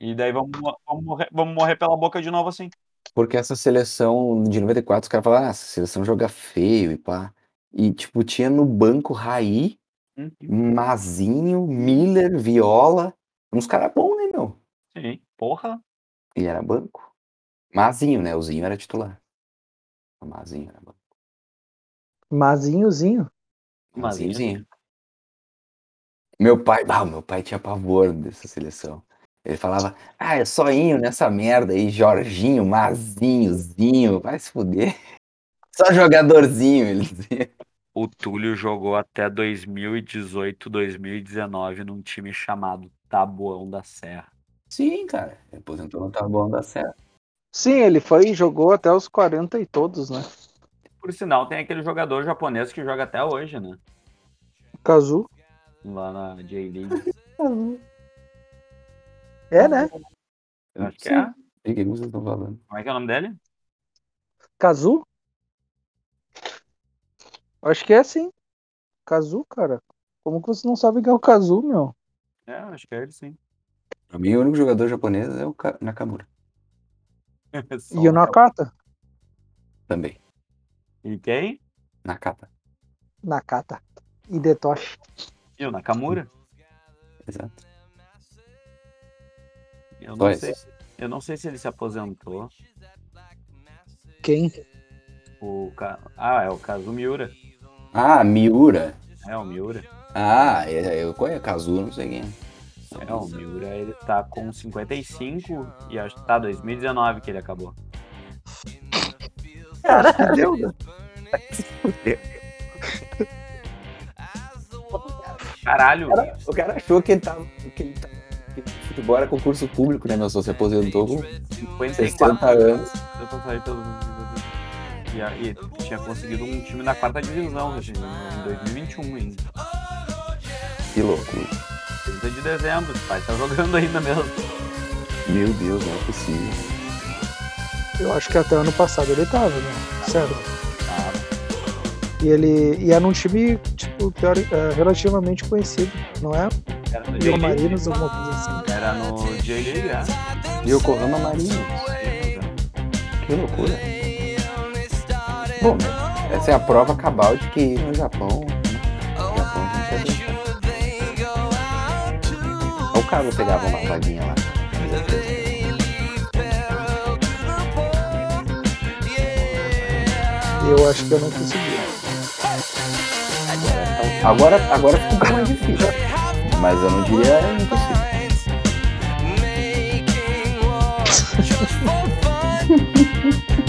E daí vamos, mo- vamos, morrer, vamos morrer pela boca de novo assim. Porque essa seleção de 94, os caras falaram, ah, essa seleção joga feio e pá. E, tipo, tinha no banco Raí, Uhum. Mazinho, Miller, Viola. Uns caras bons, né, meu? Sim, porra. E era banco. Mazinho, né? O Zinho era titular. O Mazinho era banco. Mazinhozinho. Mazinho. Mazinhozinho. Meu pai, ah, meu pai tinha pavor dessa seleção. Ele falava, ah, é só inho nessa merda aí, Jorginho, Mazinho, Zinho, vai se fuder. [laughs] Só jogadorzinho, ele dizia. O Túlio jogou até 2018, 2019 num time chamado Taboão da Serra. Sim, cara. Ele aposentou no Taboão da Serra. Sim, ele foi e jogou até os 40 e todos, né? Por sinal, tem aquele jogador japonês que joga até hoje, né? Kazu. Lá na J-League. É, né? Eu acho que é. De quem vocês estão falando? Como é que é o nome dele? Kazu? Acho que é sim. Kazu, cara. Como que você não sabe quem é o Kazu, meu? É, acho que é ele sim. Pra mim, o único jogador japonês é o Ka- Nakamura. [laughs] Só E o. Nakata? Também. E quem? Nakata. Nakata. E Detoshi. E o Nakamura? Exato. Eu não, sei, se- eu não sei se ele se aposentou. Quem? O Ka- Ah, é o Kazu Miura. Ah, Miura. É, o Miura. Ah, é- eu conheço Kazu, não sei quem é. É, o Miura ele tá com 55 e acho que tá 2019 que ele acabou. Deu, né? Caralho! O cara achou que ele tava. Que ele tava que futebol era concurso público, né, meu? Só se aposentou com 54 60 anos. Eu passei pelo. E, e tinha conseguido um time na quarta divisão assim, em 2021 ainda. Que loucura. 30 de dezembro, o pai tá jogando ainda mesmo. Meu Deus, não é possível. Eu acho que até ano passado ele tava, né? Sério. Ah, E ele e era um time, tipo, teori- é, relativamente conhecido, não é? era no J-League. Marinos, alguma coisa assim. Era no J-League, é. Yokohama Marinho. Que loucura. Bom, essa é a prova cabal de que no Japão. né, No Japão a gente é bem. O Carlos pegava uma vaguinha lá. Eu acho que eu não consegui. Agora, agora fica um pouco mais difícil. Mas eu não diria impossível. [laughs]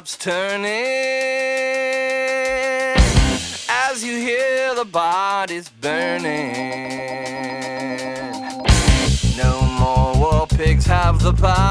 stops turning as you hear the bodies burning. No more war pigs have the power.